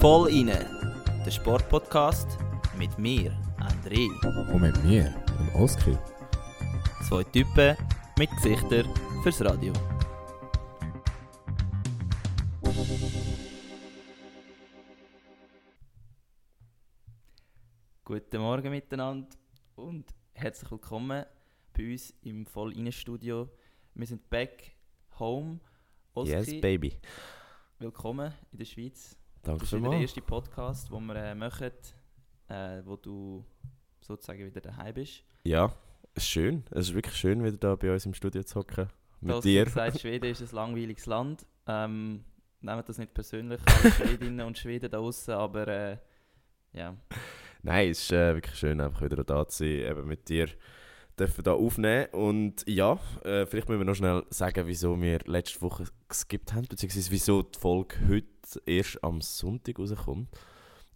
Voll inne, der Sportpodcast mit mir, André. Und mit mir, dem Oskar. Zwei Typen mit Gesichtern fürs Radio. Guten Morgen miteinander und herzlich willkommen bei uns im voll inne Studio. Wir sind back home. Oski, Yes, baby. willkommen in der Schweiz. Danke Das ist der erste Podcast, den wir äh, machen, äh, wo du sozusagen wieder daheim bist. Ja, es ist schön. Es ist wirklich schön, wieder da bei uns im Studio zu hocken. Mit Du hast dir. gesagt, Schweden ist ein langweiliges Land. Ähm, nehmt das nicht persönlich, alle Schwedinnen und Schweden da draußen, aber äh, ja. Nein, es ist äh, wirklich schön, einfach wieder da zu sein, eben mit dir dürfen da aufnehmen. Und ja, äh, vielleicht müssen wir noch schnell sagen, wieso wir letzte Woche geskippt haben, beziehungsweise wieso die Folge heute erst am Sonntag rauskommt.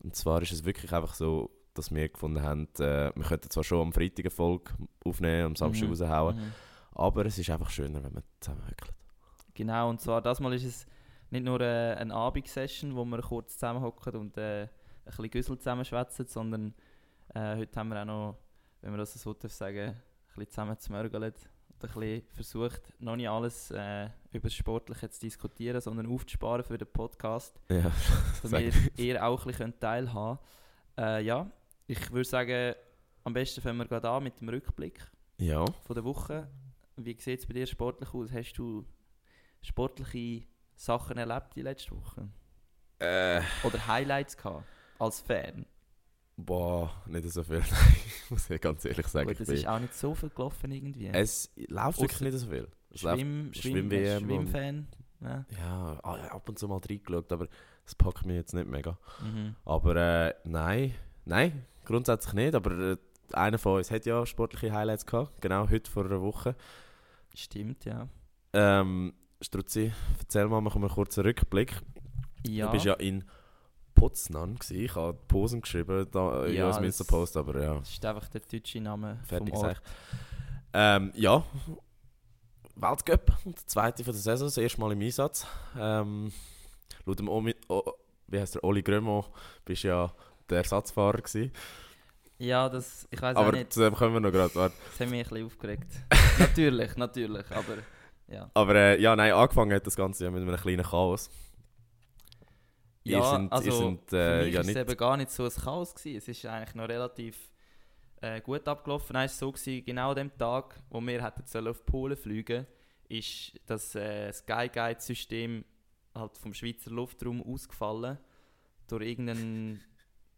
Und zwar ist es wirklich einfach so, dass wir gefunden haben, äh, wir könnten zwar schon am Freitag eine Folge aufnehmen, am Samstag Mhm. raushauen, Mhm. aber es ist einfach schöner, wenn man zusammen höckelt. Genau, und zwar das Mal ist es nicht nur äh, eine Abendsession, wo wir kurz zusammenhocken und äh, ein bisschen Güssel zusammenschwätzen, sondern äh, heute haben wir auch noch, wenn wir das so darf sagen, ein bisschen zusammen zumörgelt und ein bisschen versucht, noch nicht alles äh, über das Sportliche zu diskutieren, sondern aufzusparen für den Podcast, Ja, damit ihr auch ein bisschen teilhaben könnt. Äh, ja, ich würde sagen, am besten fangen wir gerade an mit dem Rückblick ja. von der Woche. Wie sieht es bei dir sportlich aus? Hast du sportliche Sachen erlebt die letzte Woche? Äh, Oder Highlights gehabt als Fan? Boah, nicht so viel. Nein, muss ich ganz ehrlich sagen. Gut, es ist auch nicht so viel gelaufen irgendwie. es läuft wirklich nicht so viel. Es Schwimm, Schwimm, Schwimm-WM und- Schwimmfan. Ja. ah, ja, ab und zu mal reingeschaut, aber das packt mich jetzt nicht mega. Mhm. Aber äh, nein, nein, grundsätzlich nicht. Aber äh, einer von uns hat ja sportliche Highlights gehabt, genau heute vor einer Woche. Stimmt, ja. Ähm, Struzzi, erzähl mal, machen wir einen kurzen Rückblick. Ja, Du bist ja in Potsdam gewesen. Ich habe Posen geschrieben da, Ja, das- Insta-Post, aber ja. das ist einfach der deutsche Name Fertig vom Ort. Ähm, ja, Weltcup, der zweite von der Saison, das erste Mal im Einsatz. Ähm, laut dem Omi, o, wie heißt der, Oli Grömo, bist ja der Ersatzfahrer gewesen. Ja, das, ich weiß auch Aber nicht, zu dem kommen wir noch gerade. warte. das hat mich ein bisschen aufgeregt. natürlich, natürlich, aber ja. Aber äh, ja, nein, angefangen hat das Ganze ja mit einem kleinen Chaos. Ja, sind, also sind für äh, mich ja ist nicht... es eben gar nicht so ein Chaos gewesen. Es ist eigentlich noch relativ äh, gut abgelaufen. Nein, es war so gewesen, genau an dem Tag, wo wir hätten sollen auf Polen fliegen, ist das äh, Sky Guide System halt vom Schweizer Luftraum ausgefallen durch irgendeine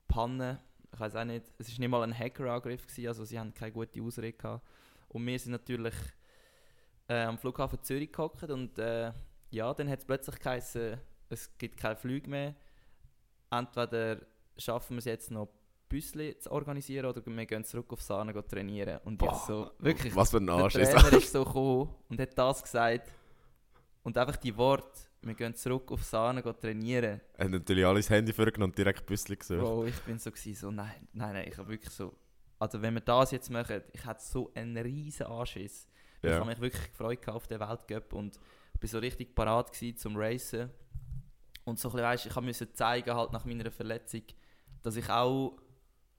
Panne. Ich weiß auch nicht. Es ist nicht mal ein Hackerangriff gewesen, also sie haben keine gute Ausrede gehabt. Und wir sind natürlich äh, am Flughafen Zürich gehockt und äh, ja, dann hat es plötzlich geheißen, es gibt keine Flüge mehr. Entweder schaffen wir es jetzt noch, Büsli zu organisieren oder wir gehen zurück auf Sahne gehen trainieren. Und Boah, jetzt so, wirklich, Was für ein der Arsch ist Trainer das? ist so gekommen und hat das gesagt. Und einfach die Worte, wir gehen zurück auf Sahne gehen trainieren. Er hat natürlich alle das Handy vorgenommen und direkt Büssli gesucht. Bro, ich bin so gewesen, so nein, nein, nein, ich habe wirklich so, also wenn wir das jetzt machen, ich hatte so einen riesen Anschiss. Ich habe mich wirklich gefreut auf den Weltcup und bin so richtig parat zum Racen. Und so ein bisschen, weißt, ich musste zeigen halt nach meiner Verletzung, dass ich auch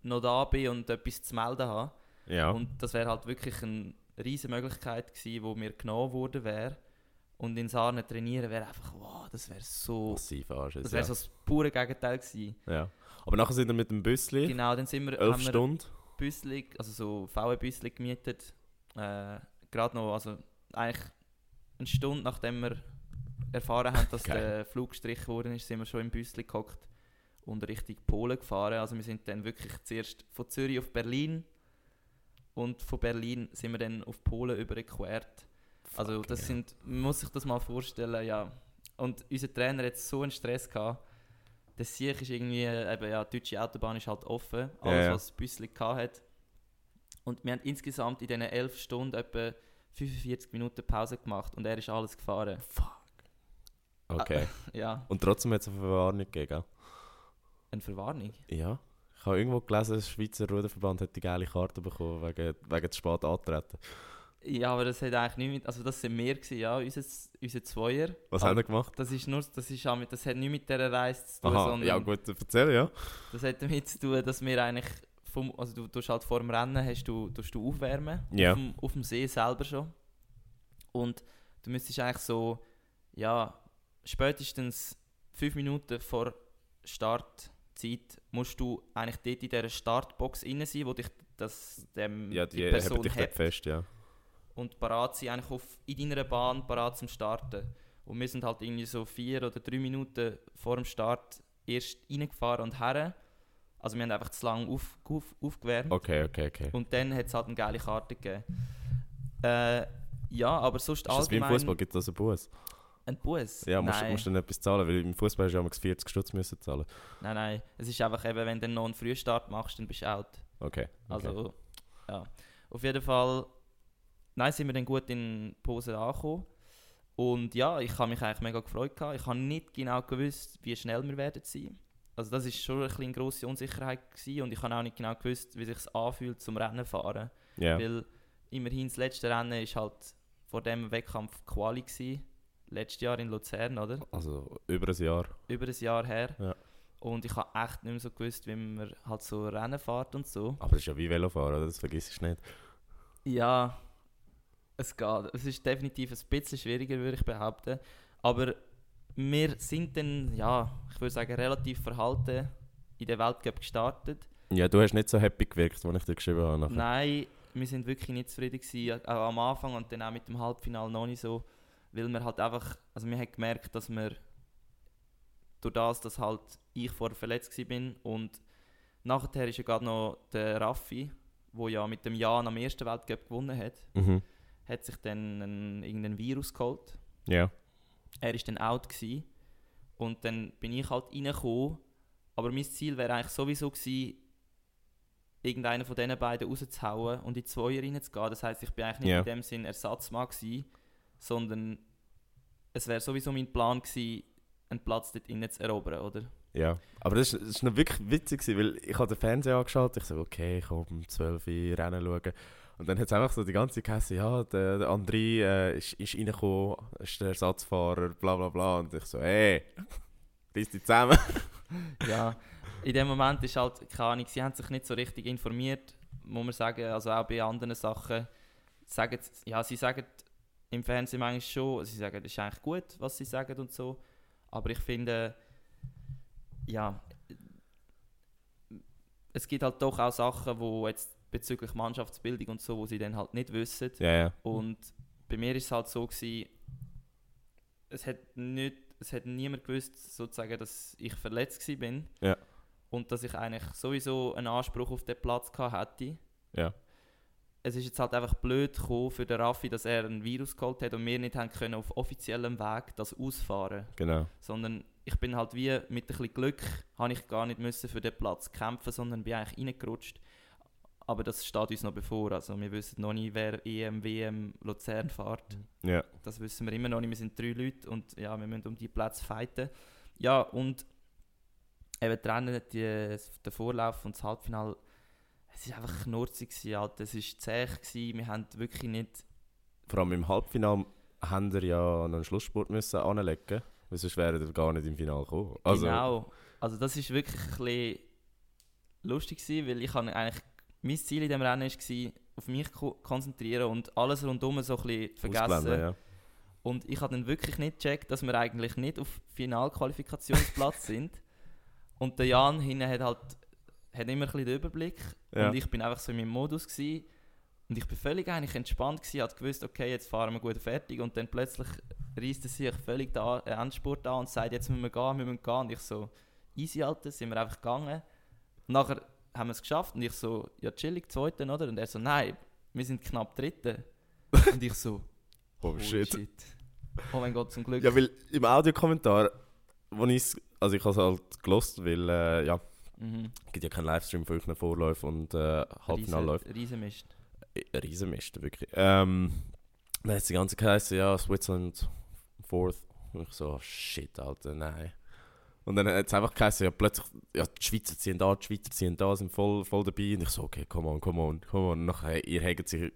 noch da bin und etwas zu melden habe. Ja. Und das wäre halt wirklich eine riesige Möglichkeit gewesen, wo mir genommen worden wäre. Und in Sarne trainieren wäre einfach, wow, das wäre so, Massiv Arsch. das wäre ja. so das pure Gegenteil gewesen. ja. Aber nachher sind wir mit dem Büssli, Genau, dann sind wir, elf haben wir Stunden. Büssli, also so VW-Büssli gemietet. Äh, Gerade noch, also eigentlich eine Stunde nachdem wir erfahren haben, dass Geil. der Flug gestrichen worden ist, sind wir schon im Büssli gehockt und Richtung Polen gefahren. Also wir sind dann wirklich zuerst von Zürich auf Berlin und von Berlin sind wir dann auf Polen überquert. Also Fuck, das ja. sind, man muss sich das mal vorstellen, ja. Und unser Trainer hat so einen Stress gehabt. Der Sieg ist irgendwie, eben, ja, die deutsche Autobahn ist halt offen, alles ja. was das Büssli gehabt hat. Und wir haben insgesamt in diesen elf Stunden etwa 45 Minuten Pause gemacht und er ist alles gefahren. Okay. Ja, Und trotzdem hat es eine Verwarnung gegeben, eine Verwarnung. Ja. Ich habe irgendwo gelesen, der Schweizer Ruderverband hat die geile Karte bekommen, wegen, wegen zu spät antreten. Ja, aber das hat eigentlich nicht mit, also das sind wir gewesen, ja, unser, unser Zweier. Was Aber haben wir gemacht? Das ist nur, das ist auch mit, das hat nichts mit dieser Reise zu tun, Aha, sondern ja gut, erzähl, ja. das hat damit zu tun, dass wir eigentlich vom, also du tust halt vor dem Rennen hast du, tust du aufwärmen, Ja. auf, dem, auf dem See selber schon. Und du müsstest eigentlich so, ja, spätestens fünf Minuten vor Startzeit musst du eigentlich dort in dieser Startbox rein sein, wo dich das, dem, Ja, die, die Person dich hebt fest, ja. und parat sein, eigentlich auf, in deiner Bahn parat zum Starten. Und wir sind halt irgendwie so vier oder drei Minuten vor dem Start erst reingefahren und her. Also wir haben einfach zu lange auf, auf, aufgewärmt. Okay, okay, okay. Und dann hat es halt eine geile Karte gegeben. Äh, ja, aber sonst Ist das wie im allgemein Fußball? Gibt es einen Bus? Ein Bus? Ja, musst, nein, musst du dann etwas zahlen, weil im Fußball hast du ja 40 Stutz müssen zahlen. nein, nein. Es ist einfach eben, wenn du noch einen Frühstart machst, dann bist du out. Okay. okay. Also, ja. Auf jeden Fall, nein, sind wir dann gut in Pose angekommen. Und ja, ich habe mich eigentlich mega gefreut. Gehabt. Ich habe nicht genau gewusst, wie schnell wir werden sein. Also das ist schon ein bisschen eine grosse Unsicherheit gewesen. und ich habe auch nicht genau gewusst, wie sich anfühlt zum Rennen fahren. ja. Weil immerhin das letzte Rennen ist halt vor dem Wettkampf Quali gewesen. Letztes Jahr in Luzern, oder? Also über ein Jahr. Über ein Jahr her. Ja. Und ich habe echt nicht mehr so gewusst, wie man halt so Rennen fährt und so. Aber das ist ja wie Velofahren, oder? das vergisst du nicht. Ja, es geht. Es ist definitiv ein bisschen schwieriger, würde ich behaupten. Aber wir sind dann, ja, ich würde sagen, relativ verhalten in der Weltcup gestartet. Ja, du hast nicht so happy gewirkt, als ich dir geschrieben habe. nachher. Nein, wir sind wirklich nicht zufrieden gewesen, auch am Anfang und dann auch mit dem Halbfinale noch nicht so, weil wir halt einfach, also wir haben gemerkt, dass wir durch das, dass halt ich vorher verletzt bin und nachher ist ja gerade noch der Raffi, wo ja mit dem Jan am ersten Weltcup gewonnen hat, Mhm. hat sich dann einen, irgendein Virus geholt. Ja. Er ist dann out gewesen. und dann bin ich halt reingekommen, aber mein Ziel wäre eigentlich sowieso gewesen, irgendeinen von diesen beiden rauszuhauen und in die Zweier reinzugehen. Das heisst, ich bin eigentlich nicht Ja. in dem Sinn Ersatzmann gewesen, sondern es wäre sowieso mein Plan gewesen, einen Platz dort innen zu erobern, oder? Ja, aber das ist noch wirklich witzig, weil ich habe den Fernseher angeschaut, ich so, okay, ich komme um 12 Uhr Rennen schauen. Und dann hat es einfach so die ganze Zeit geheißen, ja, der, der André äh, ist, ist reingekommen, ist der Ersatzfahrer, bla bla bla. Und ich so, hey, reiss dich zusammen. ja, in dem Moment ist halt, keine Ahnung, sie haben sich nicht so richtig informiert, muss man sagen, also auch bei anderen Sachen, sagen, ja, sie sagen im Fernsehen manchmal schon, sie sagen, das ist eigentlich gut, was sie sagen und so, aber ich finde, ja, es gibt halt doch auch Sachen, wo jetzt bezüglich Mannschaftsbildung und so, wo sie dann halt nicht wissen, Ja, ja. und bei mir ist es halt so gewesen, es hat nicht, es hat niemand gewusst, sozusagen, dass ich verletzt war bin. Ja. Und dass ich eigentlich sowieso einen Anspruch auf den Platz gehabt hätte. Ja. Es ist jetzt halt einfach blöd gekommen für den Raffi, dass er ein Virus geholt hat und wir nicht haben können auf offiziellem Weg das ausfahren. Genau. Sondern ich bin halt wie mit ein bisschen Glück, habe ich gar nicht müssen für den Platz kämpfen, sondern bin eigentlich reingerutscht. Aber das steht uns noch bevor. Also wir wissen noch nicht, wer EM, WM Luzern fährt. Ja. Das wissen wir immer noch nicht. Wir sind drei Leute und ja, wir müssen um die Plätze fighten. Ja, und eben die Rennen, die, der Vorlauf und das Halbfinale, es war einfach knurzig. Alter. Es war zäh. Wir haben wirklich nicht... Vor allem im Halbfinale haben wir ja noch einen Schlusssport müssen anlegen, weil sonst wären wir gar nicht im Finale gekommen. Also, Genau. Also das ist wirklich ein bisschen lustig gewesen, weil ich habe eigentlich... Mein Ziel in diesem Rennen war, auf mich ko konzentrieren und alles rundum so ein bisschen vergessen. ja. Und ich habe dann wirklich nicht gecheckt, dass wir eigentlich nicht auf Finalqualifikationsplatz sind. Und der Jan hinten hat halt hat immer ein bisschen den Überblick. Ja. Und ich bin einfach so in meinem Modus gewesen. Und ich bin völlig eigentlich entspannt gewesen, habe gewusst, okay, jetzt fahren wir gut fertig. Und dann plötzlich reißt er sich völlig den äh, Endspurt an und sagt, jetzt müssen wir gehen, wir müssen gehen. Und ich so, easy, Alter, sind wir einfach gegangen. Und nachher haben wir es geschafft und ich so, ja chillig, zweiten, oder? Und er so, nein, wir sind knapp dritten. und ich so, Oh, Holy shit. Oh mein Gott, zum Glück. Ja, weil im Audiokommentar, wo ich also ich habe es halt gelost, weil äh, ja, Mhm. es gibt ja keinen Livestream von euren Vorläufen und äh. Riesen, Riesenmist. Ein Riesenmist, wirklich. Ähm, dann hat die ganze geheißen, ja, Switzerland fourth. Und ich so, oh, shit, Alter, nein. Und dann hat es einfach geheißen, ja, plötzlich, ja, die Schweizer ziehen da, die Schweizer ziehen da, sind voll, voll dabei. Und ich so, okay, come on, come on, come on. Und nachher, ihr habt sich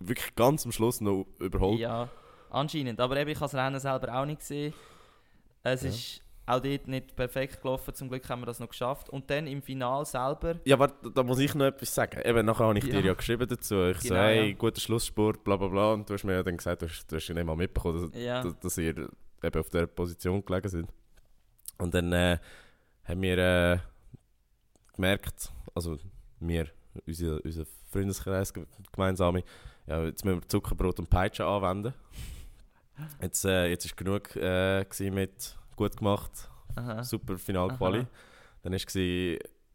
wirklich ganz am Schluss noch überholt. Ja, anscheinend. Aber eben, ich habe das Rennen selber auch nicht gesehen. Es Ja. ist auch dort nicht perfekt gelaufen. Zum Glück haben wir das noch geschafft. Und dann im Final selber. Ja, warte, da muss ich noch etwas sagen. Eben, nachher habe ich Ja. dir ja geschrieben dazu. Ich so, Genau, hey, ja. guter Schlusssport, bla bla bla. Und du hast mir ja dann gesagt, du hast, du hast ja nicht mal mitbekommen, dass, Ja, dass, ihr eben auf dieser Position gelegen sind. Und dann äh, haben wir äh, gemerkt, also wir, unser, unser Freundeskreis ge- gemeinsame, ja, jetzt müssen wir Zuckerbrot und Peitsche anwenden. Jetzt, äh, jetzt ist genug äh, mit gut gemacht, aha. super Finalquali. Dann war es,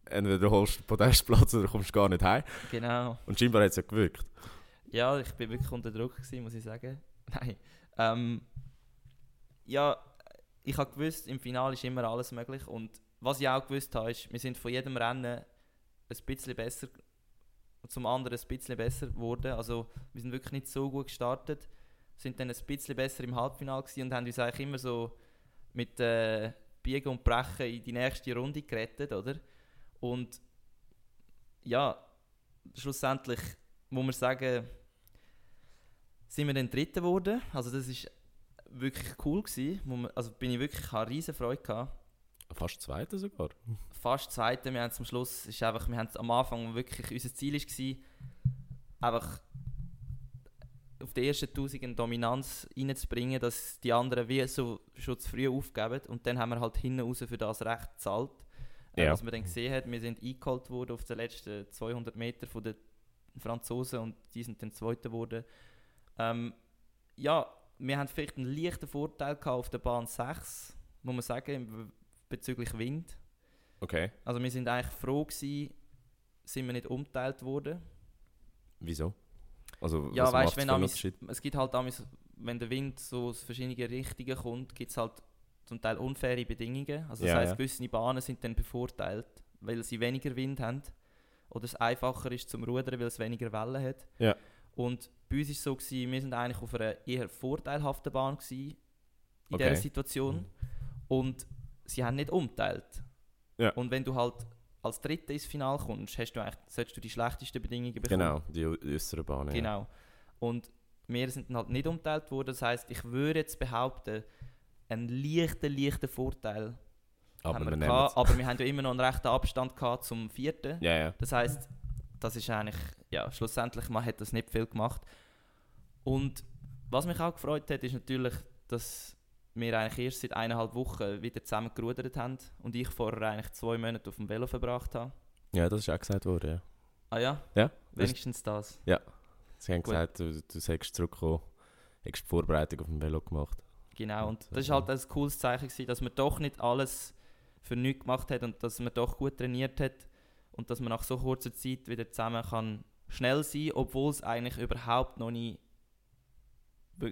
entweder du holst den Podestplatz oder du kommst gar nicht heim. genau. Und scheinbar hat es ja gewirkt. Ja, ich bin wirklich unter Druck gewesen, muss ich sagen. Nein. Ähm, ja, ich habe gewusst, im Finale ist immer alles möglich. Und was ich auch gewusst habe, ist, wir sind von jedem Rennen ein bisschen besser, zum anderen ein bisschen besser geworden. Also wir sind wirklich nicht so gut gestartet, sind dann ein bisschen besser im Halbfinale und haben uns eigentlich immer so mit äh, Biegen und Brechen in die nächste Runde gerettet, oder? Und ja, schlussendlich muss man sagen, sind wir dann Dritter geworden. Also das ist wirklich cool gewesen. Man, also bin ich wirklich, ich hatte riesen Freude gehabt. Fast Zweiter sogar. Fast Zweiter. Wir haben zum Schluss, ist einfach, wir haben am Anfang wirklich, unser Ziel war, einfach auf die ersten 1000 eine Dominanz reinzubringen, dass die anderen wie so schon zu früh aufgeben. Und dann haben wir halt hinten raus für das Recht gezahlt. Äh, Ja. Was man dann gesehen hat, wir sind eingeholt worden auf den letzten 200 Meter von den Franzosen und die sind dann Zweiter geworden. Ähm, ja, wir haben vielleicht einen leichten Vorteil gehabt auf der Bahn 6, muss man sagen, bezüglich Wind. Okay. Also wir sind eigentlich froh gewesen, sind wir nicht umgeteilt worden. Wieso? Also, Ja, weißt wenn amis- es gibt halt amis, wenn der Wind so aus verschiedenen Richtungen kommt, gibt es halt zum Teil unfaire Bedingungen. Also das Ja, heisst, ja. gewisse Bahnen sind dann bevorteilt, weil sie weniger Wind haben. Oder es einfacher ist zum Rudern, weil es weniger Wellen hat. Ja. Und bei uns war es so, gewesen, wir sind eigentlich auf einer eher vorteilhaften Bahn gewesen, in Okay. dieser Situation. Und sie haben nicht umteilt. Ja. Und wenn du halt als Dritter ins Finale kommst, hast du eigentlich, solltest du die schlechtesten Bedingungen bekommen. Genau, die äußeren Bahnen. Ja. Genau. Und wir sind halt nicht umteilt worden. Das heißt, ich würde jetzt behaupten, einen leichten, leichten Vorteil Aber haben wir wir gehabt, aber wir haben ja immer noch einen rechten Abstand gehabt zum vierten. Ja, ja. Das heißt, das ist eigentlich, ja, schlussendlich man hat das nicht viel gemacht. Und was mich auch gefreut hat, ist natürlich, dass wir eigentlich erst seit eineinhalb Wochen wieder zusammen gerudert haben und ich vorher eigentlich zwei Monate auf dem Velo verbracht habe. Ja, das ist auch gesagt worden, ja. Ah ja, Ja, wenigstens das. sie haben Gut. gesagt, du, du sagst zurückgekommen, hast die Vorbereitung auf dem Velo gemacht. Genau, und das war halt ein cooles Zeichen, gewesen, dass man doch nicht alles für nichts gemacht hat und dass man doch gut trainiert hat und dass man nach so kurzer Zeit wieder zusammen kann schnell sein, obwohl es eigentlich überhaupt noch nicht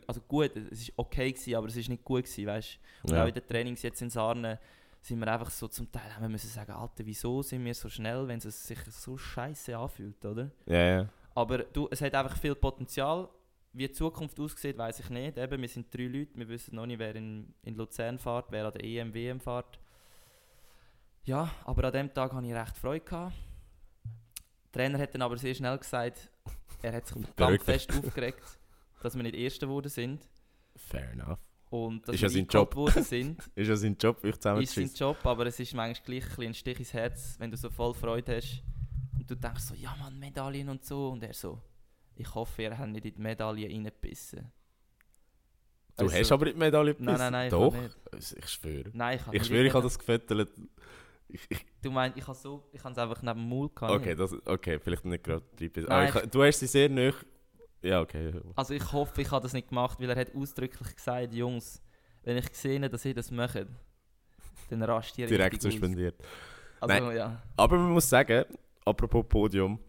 also gut, es war okay gewesen, aber es ist nicht gut gewesen, weißt? Und Ja. auch in den Trainings jetzt in Sarne sind wir einfach so zum Teil haben wir müssen sagen, Alter, wieso sind wir so schnell, wenn es sich so scheiße anfühlt, oder? Ja, ja. Aber du, es hat einfach viel Potenzial. Wie die Zukunft aussieht, weiß ich nicht. Eben, wir sind drei Leute, wir wissen noch nicht, wer in, in Luzern fährt, wer an der EM, WM fährt. Ja, aber an dem Tag hatte ich recht Freude. Gehabt. Der Trainer hat dann aber sehr schnell gesagt, er hat sich verdammt fest aufgeregt, dass wir nicht Erster geworden sind. Fair enough. Und dass Ist wir ja sein Job. worden sind. Ist ja sein Job, euch ist sein. Job, aber es ist manchmal gleich ein, ein Stich ins Herz, wenn du so voll Freude hast. Und du denkst so, ja Mann, Medaillen und so. Und er so, ich hoffe, ihr habt nicht in die Medaille reingebissen. Du Also- hast aber die Medaille Nein, gebissen. nein, nein, ich Doch, kann nicht. ich schwöre. Nein, ich Ich nicht schwöre, ich habe das gefettelt. Ich, ich, Du meinst, ich habe so, ich habe es einfach neben dem Maul gehabt. okay, das, okay, vielleicht nicht gerade drei bis. Nein, Ah, ich, du hast sie sehr nah. Ja, okay. Also ich hoffe, ich habe das nicht gemacht, weil er hat ausdrücklich gesagt, Jungs, wenn ich sehe, dass ihr das macht, dann rastet ihr Direkt suspendiert. Also ja. Aber man muss sagen, apropos Podium,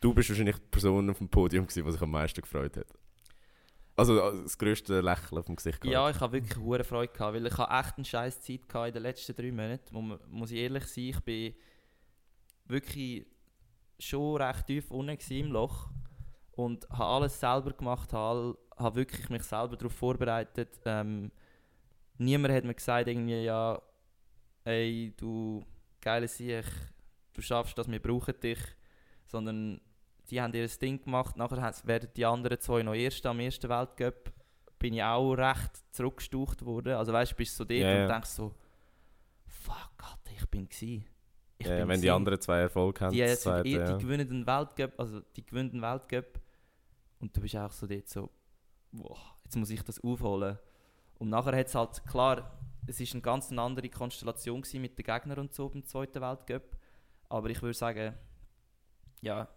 du bist wahrscheinlich die Person auf dem Podium, gewesen, die sich am meisten gefreut hat. Also äh, das grösste Lächeln auf dem Gesicht gehabt. Ja, ich habe wirklich hure Freude gehabt, weil ich habe echt eine scheiß Zeit gehabt in den letzten drei Monaten. Muss, muss ich ehrlich sein, ich bin wirklich schon recht tief unten im Loch und habe alles selber gemacht, habe, habe wirklich mich selber darauf vorbereitet. Ähm, niemand hat mir gesagt irgendwie, ja, ey, du geile Sieg, du schaffst das, wir brauchen dich, sondern die haben ihr Ding gemacht, nachher werden die anderen zwei noch Erste am ersten Weltcup. Bin ich auch recht zurückgestucht worden. Also weißt du, bist so dort Ja, ja. und denkst so, fuck, Alter, ich bin gsi. Ich ja, bin wenn die gsi. anderen zwei Erfolg haben, die, zweite, ja. die gewinnen den Weltcup, also die gewinnen den Weltcup und du bist auch so dort so, boah, jetzt muss ich das aufholen. Und nachher hat es halt, klar, es ist eine ganz andere Konstellation mit den Gegnern und so beim zweiten Weltcup, aber ich würde sagen, ja,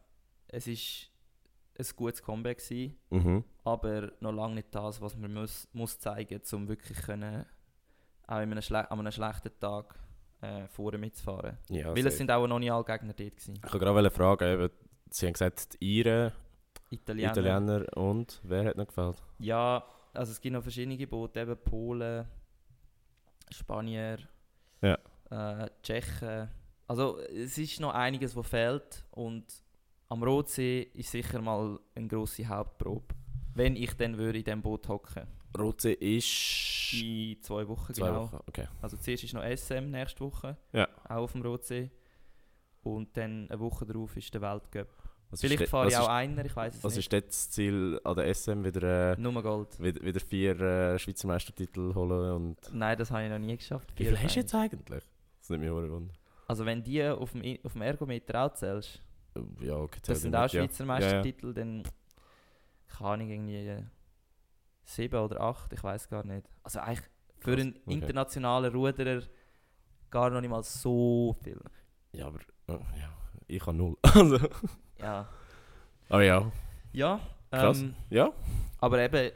es ist ein gutes Comeback gewesen, Mhm. aber noch lange nicht das, was man muss, muss zeigen, um wirklich können, auch in einem schle an einem schlechten Tag äh, vorne mitzufahren. Ja, Weil es sind auch noch nicht alle Gegner dort gewesen. Ich wollte gerade fragen, eben, Sie haben gesagt, die Iren, Italiener. Italiener und wer hat noch gefällt? Ja, also es gibt noch verschiedene Boote, eben Polen, Spanier, Ja. äh, Tschechen. Also es ist noch einiges, was fehlt und am Rotsee ist sicher mal eine grosse Hauptprobe. Wenn ich dann würde in diesem Boot hocken. Rotsee ist In zwei Wochen zwei genau. Wochen. Okay. Also zuerst ist noch SM nächste Woche. Ja. Auch auf dem Rotsee. Und dann eine Woche darauf ist der Weltcup. Was Vielleicht ist, fahre ich was auch ist, einer, ich weiß es Was nicht. ist dort das Ziel an der SM? Wieder, äh, Nur Gold. wieder, wieder vier äh, Schweizer Meistertitel holen und... Nein, das habe ich noch nie geschafft. Wie viel hast du jetzt eigentlich? Das nimmt mich auch wunder. Also wenn die auf dem, auf dem Ergometer auch zählst, Ja, okay. das sind auch nicht, ja. Schweizer Ja, ja. Meistertitel, dann kann ich irgendwie äh, sieben oder acht, ich weiß gar nicht. Also eigentlich für Krass, einen okay. internationalen Ruderer gar noch nicht mal so viel. Ja, aber äh, ja, ich habe null. also, Ja, aber ja, ja Krass. ähm, ja. aber eben,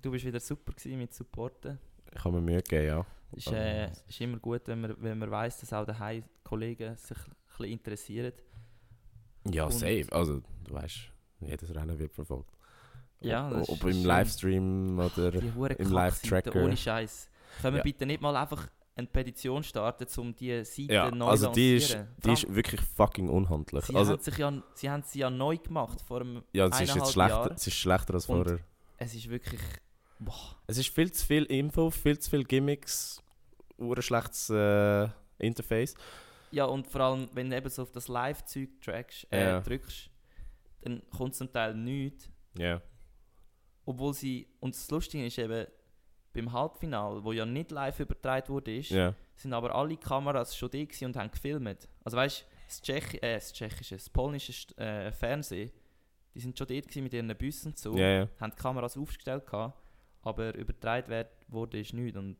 du bist wieder super gewesen mit Supporten. Ich habe mir Mühe gegeben, ja. Ist, Also- äh, ist immer gut, wenn man, wenn man weiss, dass auch daheim Kollegen sich ein bisschen interessieren. Ja, Und- safe. Also, du weißt, jedes Rennen wird verfolgt. Ja, ob, das ob ist im. Livestream oder... Die hure im Live-Tracker. Ohne Scheiß. Können wir Ja. bitte nicht mal einfach eine Petition starten, um diese Seite Ja, neu also die ist, die ist wirklich fucking unhandlich. Sie, Also, haben sich ja, sie haben sie ja neu gemacht vor einem ja, es ist jetzt schlechter, es ist schlechter als Und- vorher. Es ist wirklich... Boah. Es ist viel zu viel Info, viel zu viel Gimmicks, ein schlechtes äh, Interface. Ja, und vor allem, wenn du eben so auf das Live-Zeug äh, Ja. drückst, dann kommt zum Teil nichts. Ja. Obwohl sie... Und das Lustige ist eben, beim Halbfinale, wo ja nicht live übertragen wurde, ist, Ja. sind aber alle Kameras schon da und haben gefilmt. Also weißt du, das, Tschechi äh, das tschechische, das polnische äh, Fernsehen, die sind schon dort mit ihren und so, Ja, ja. haben die Kameras aufgestellt gehabt, aber übertragen wurde ist nichts und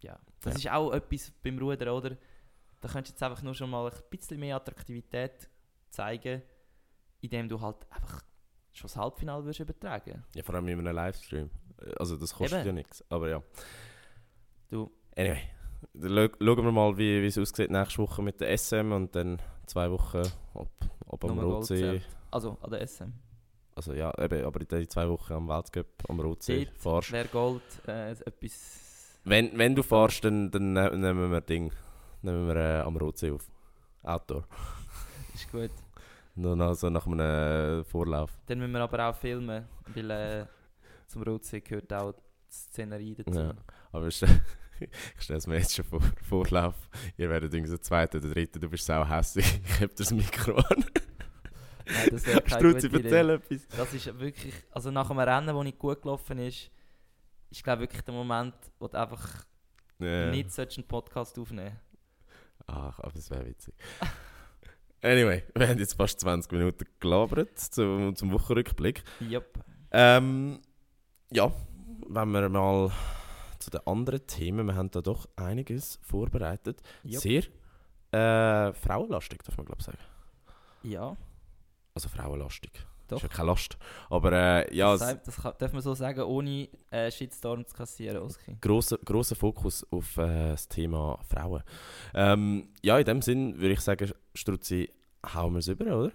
ja, das ist auch etwas beim Rudern, oder? Da könntest du jetzt einfach nur schon mal ein bisschen mehr Attraktivität zeigen, indem du halt einfach schon das Halbfinale würdest übertragen. Ja, vor allem in einem Livestream. Also das kostet Eben. ja nichts. Aber ja. Du, Anyway. Schauen wir mal, wie, es aussieht nächste Woche mit der SM und dann zwei Wochen ob, ob am Rotsee. also an der SM. Also ja, eben, aber in zwei Wochen am Weltcup am Rotsee Dort fahrst. Wer Gold äh, etwas... Wenn, wenn du fahrst, dann, dann ne- nehmen wir Ding. Nehmen wir äh, am Rotsee auf. Outdoor. Ist gut. Nur noch so nach einem Vorlauf. Dann müssen wir aber auch filmen, weil äh, zum Rotsee gehört auch die Szenerie dazu. Ja. Aber ich, stelle es mir jetzt schon vor. Vorlauf. Ihr werdet irgendwie so zweite oder dritte, du bist sau hässlich. Ich heb das Mikro an. Nein, das wäre keine Struzzi, gute Idee. erzähl etwas. Das ist wirklich, also nach einem Rennen, das nicht gut gelaufen ist, ist glaube wirklich der Moment, wo du einfach Ja. nicht einen Podcast aufnehmen Ach, aber das wäre witzig. Anyway, wir haben jetzt fast 20 Minuten gelabert zum, zum Wochenrückblick. Jupp. Ähm, ja, wenn wir mal zu den anderen Themen, wir haben da doch einiges vorbereitet. Jupp. Sehr äh, frauenlastig, darf man glaube ich sagen. Ja, Also frauenlastig. Doch. Ist ja keine Last. Aber äh, ja, das, das kann, darf man so sagen, ohne äh, Shitstorm zu kassieren, Oski. grosser, grosser Fokus auf äh, das Thema Frauen. Ähm, ja, in dem Sinn würde ich sagen, Struzzi, hauen wir es über, oder?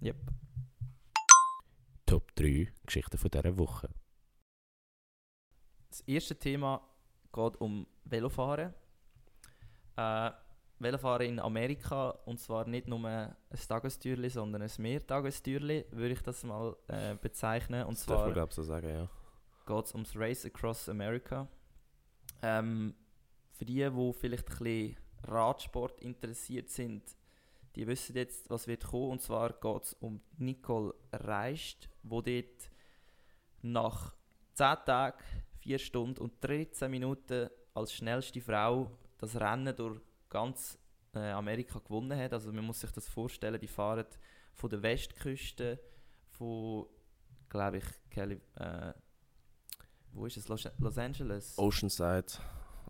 Jupp. Top 3 Geschichten von dieser Woche. Das erste Thema geht um Velofahren. Äh, Velofahren in Amerika und zwar nicht nur ein Tagestürli, sondern ein Mehrtagestürli, würde ich das mal äh, bezeichnen. Und Das darf man zwar glaube ich so sagen, ja. geht es ums Race Across America. Ähm, für die, die vielleicht ein bisschen Radsport interessiert sind, die die wissen jetzt, was wird kommen. Und zwar geht es um Nicole Reist, wo dort nach 10 Tagen, 4 Stunden und 13 Minuten als schnellste Frau das Rennen durch ganz äh, Amerika gewonnen hat. Also man muss sich das vorstellen, die fahren von der Westküste von, glaube ich, Cali äh, wo ist es? Los, Los Angeles? Oceanside,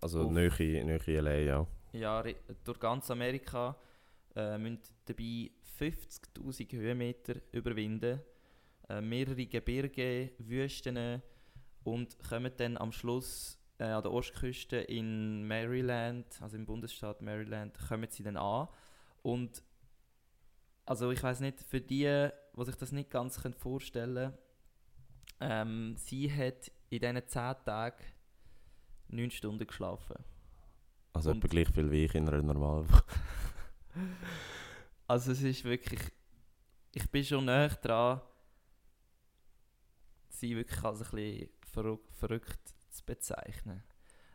also Auf- Nähe LA, ja. Ja, durch ganz Amerika äh, müssen dabei 50.000 Höhenmeter überwinden, äh, mehrere Gebirge, Wüsten und kommen dann am Schluss äh, an der Ostküste in Maryland, also im Bundesstaat Maryland, kommen sie dann an. Und also ich weiß nicht, für die, die sich das nicht ganz können vorstellen ähm, sie hat in diesen 10 Tagen 9 Stunden geschlafen. Also etwa gleich viel wie ich in einer normalen Woche. Also es ist wirklich, ich bin schon näher dran, sie wirklich als ein bisschen verrück, verrückt zu bezeichnen.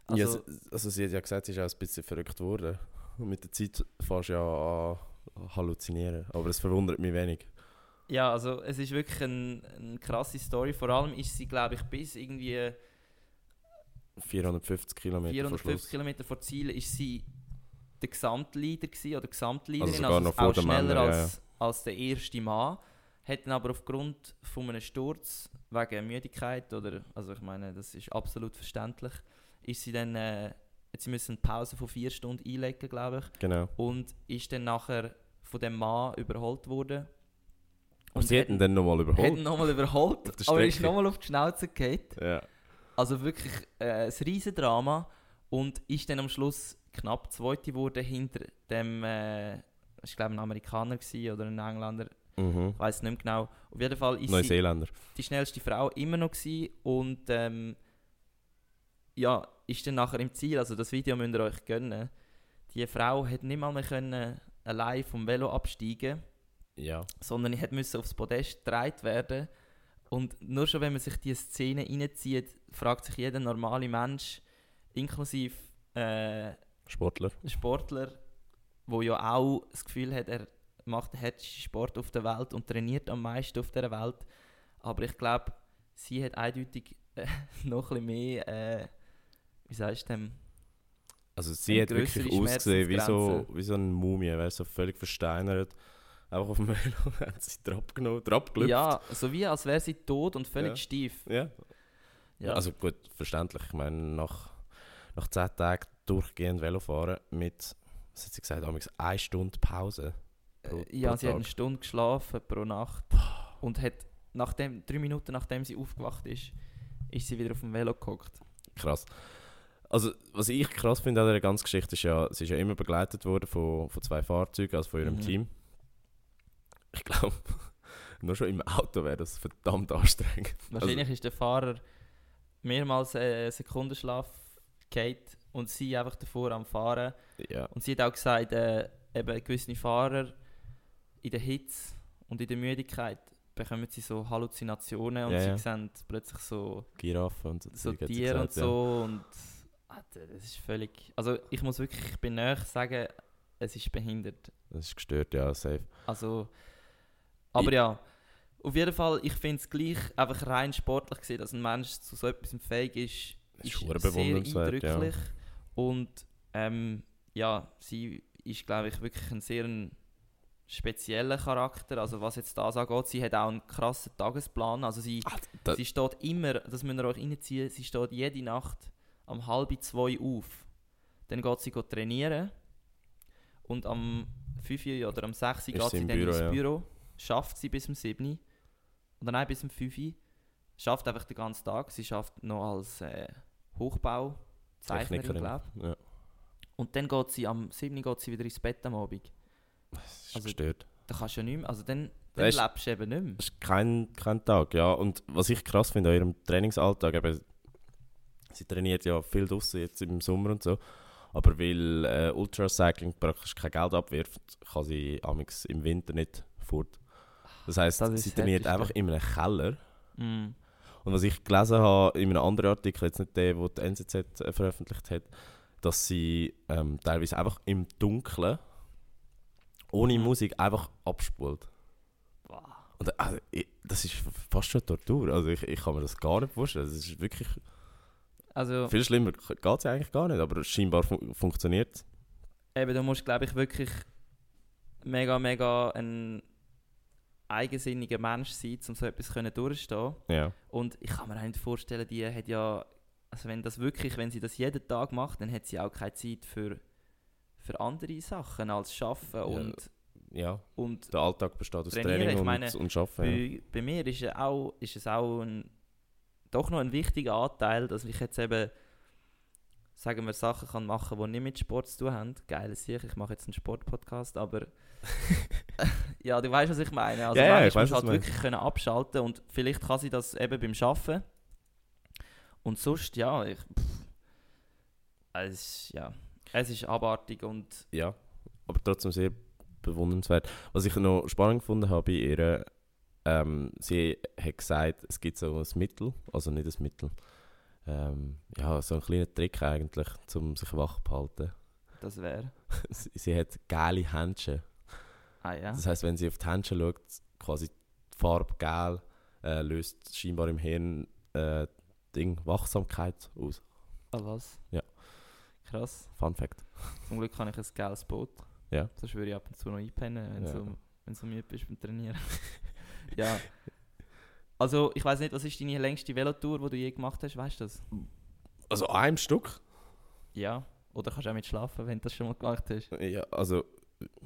Also, ja, also sie hat ja gesagt, sie ist auch ein bisschen verrückt worden. Und mit der Zeit fährst du ja an halluzinieren. Aber es verwundert mich wenig. ja, also es ist wirklich eine ein krasse Story. Vor allem ist sie, glaube ich, bis irgendwie 450 Kilometer vor 450 Schluss. Kilometer vor Ziel ist sie der Gesamtleader gewesen, oder Gesamtleaderin, Also vor auch schneller Männern, ja, als, als der erste Mann. Hat dann aber aufgrund von einem Sturz wegen Müdigkeit oder, also ich meine, das ist absolut verständlich, ist sie dann, äh, sie müssen eine Pause von vier Stunden einlegen, glaube ich, Genau. und ist dann nachher von dem Mann überholt worden. Und sie hätten dann nochmal überholt. ihn nochmal überholt, aber er ist nochmal auf die Schnauze gefallen. Ja. Also wirklich äh, ein riesen Drama und ist dann am Schluss knapp Zweite geworden hinter dem, äh, ich glaube ein Amerikaner gewesen, oder ein Engländer, Mhm. ich weiß nicht mehr genau. Auf jeden Fall ist sie Neuseeländer. die schnellste Frau immer noch gewesen und ähm, ja, ist dann nachher im Ziel, also das Video müsst ihr euch gönnen. Die Frau hat nicht mal mehr können allein vom Velo absteigen Ja. sondern ich musste aufs Podest getragen werden. Und nur schon, wenn man sich diese Szene reinzieht, fragt sich jeder normale Mensch, inklusive äh, Sportler. Sportler, wo ja auch das Gefühl hat, er macht den härtesten Sport auf der Welt und trainiert am meisten auf der Welt. Aber ich glaube, sie hat eindeutig äh, noch ein bisschen mehr, äh, wie sagst du dem, Also sie hat wirklich ausgesehen wie so, wie so eine Mumie, weißt, so völlig versteinert. Einfach auf dem Velo hat sie Trab genommen, Trab gelüpft. ja, so wie als wäre sie tot und völlig Ja. steif. ja. Ja. Also gut, verständlich. Ich meine, nach, nach 10 Tagen durchgehend Velofahren mit, was hat sie gesagt, eine Stunde Pause. Pro- Äh, ja, pro sie hat eine Stunde geschlafen pro Nacht und hat nachdem, drei Minuten nachdem sie aufgewacht ist, ist sie wieder auf dem Velo gehockt. Krass. Also, was ich krass finde an dieser ganzen Geschichte ist ja, sie ist ja immer begleitet worden von, von zwei Fahrzeugen, also von ihrem Mhm. Team. Ich glaube, nur schon im Auto wäre das verdammt anstrengend. Wahrscheinlich ist der Fahrer mehrmals äh, Sekundenschlaf geht und sie einfach davor am Fahren. Also, ja. Und sie hat auch gesagt, äh, eben gewisse Fahrer in der Hitze und in der Müdigkeit bekommen sie so Halluzinationen und Ja, sie ja. sehen plötzlich so Giraffen und so. so sie Tiere und gesagt, ja. so und Alter, das ist völlig... Also ich muss wirklich, ich bin näher sagen, es ist behindert. Das ist gestört, ja, safe. Also, aber Ich- ja, auf jeden Fall, ich finde es gleich einfach rein sportlich gesehen, dass ein Mensch zu so etwas fähig ist, ist ist sehr eindrücklich. Und ähm, ja, sie ist, glaube ich, wirklich ein sehr ein spezieller Charakter. Also was jetzt das angeht, sie hat auch einen krassen Tagesplan. Also sie, da- sie steht immer, das müsst ihr euch reinziehen, sie steht jede Nacht um halb zwei auf. Dann geht sie trainieren und am 5 Uhr oder am 6 Uhr Ist geht sie sie dann Büro, ins. Büro, schafft sie bis zum 7 oder nein, bis zum 5 Uhr. Schafft einfach den ganzen Tag. Sie schafft noch als äh, Hochbauzeichnerin, Technikerin. glaube Ja, Und dann geht sie am 7 Uhr geht sie wieder ins Bett am Abend. Das ist Also- gestört. Da kannst du ja nicht mehr, also dann, dann ist- lebst du eben nicht mehr. Das ist kein, kein Tag, ja. Und was ich krass finde an ihrem Trainingsalltag, eben, sie trainiert ja viel draußen jetzt im Sommer und so, aber weil äh, Ultracycling praktisch kein Geld abwirft, kann sie amix im Winter nicht fort. Das heißt, Das sie trainiert einfach in einem Keller. Mm. Und was ich gelesen habe in einem anderen Artikel, jetzt nicht der, den die NZZ äh, veröffentlicht hat, dass sie ähm, teilweise einfach im Dunkeln ohne. Musik einfach abspult. Und, also, ich, das ist fast schon Tortur. Also ich, ich kann mir das gar nicht vorstellen. Das ist wirklich Also, viel schlimmer geht es eigentlich gar nicht, aber scheinbar fun funktioniert es. eben, du musst, glaube ich, wirklich mega, mega ein eigensinniger Mensch sein, um so etwas können durchstehen Ja. Und ich kann mir auch nicht vorstellen, die hat ja, also wenn das wirklich, wenn sie das jeden Tag macht, dann hat sie auch keine Zeit für, für andere Sachen als Schaffen und, ja, und der Alltag besteht aus Trainieren, Training und, meine, und Arbeiten. Ja. bei, bei mir ist, ja auch, ist es auch ein, doch noch ein wichtiger Anteil, dass ich jetzt eben, sagen wir, Sachen kann machen die nicht mit Sport zu tun haben. Geil sicher, ich mache jetzt einen Sportpodcast, aber ja, du weißt, was ich meine. Also ja, manchmal ich was halt wirklich können abschalten und vielleicht kann sie das eben beim Schaffen. Und sonst, ja, ich, pff, ist- ja, es ist abartig und Ja, aber trotzdem sehr bewundernswert. Was ich noch spannend gefunden habe bei ihr, ähm, sie hat gesagt, es gibt so ein Mittel, also nicht ein Mittel, ähm, ja, so ein kleiner Trick eigentlich, um sich wach zu halten. das wäre, sie, sie hat geile Händchen. ah ja, Das heißt, wenn sie auf die Händchen schaut, quasi die Farbe gel äh, löst scheinbar im Hirn äh, Ding Wachsamkeit aus. ah was? Ja. Krass. Fun Fact. Zum Glück habe ich ein geiles Boot. Ja. Sonst würde ich ab und zu noch einpennen, wenn Ja. du wenn so müde bist beim Trainieren. ja. Also, ich weiß nicht, was ist deine längste Velotour, die du je gemacht hast? Weißt du das? Also einem Stück? Ja. Oder kannst du auch mit schlafen, wenn du das schon mal gemacht hast? Ja, also,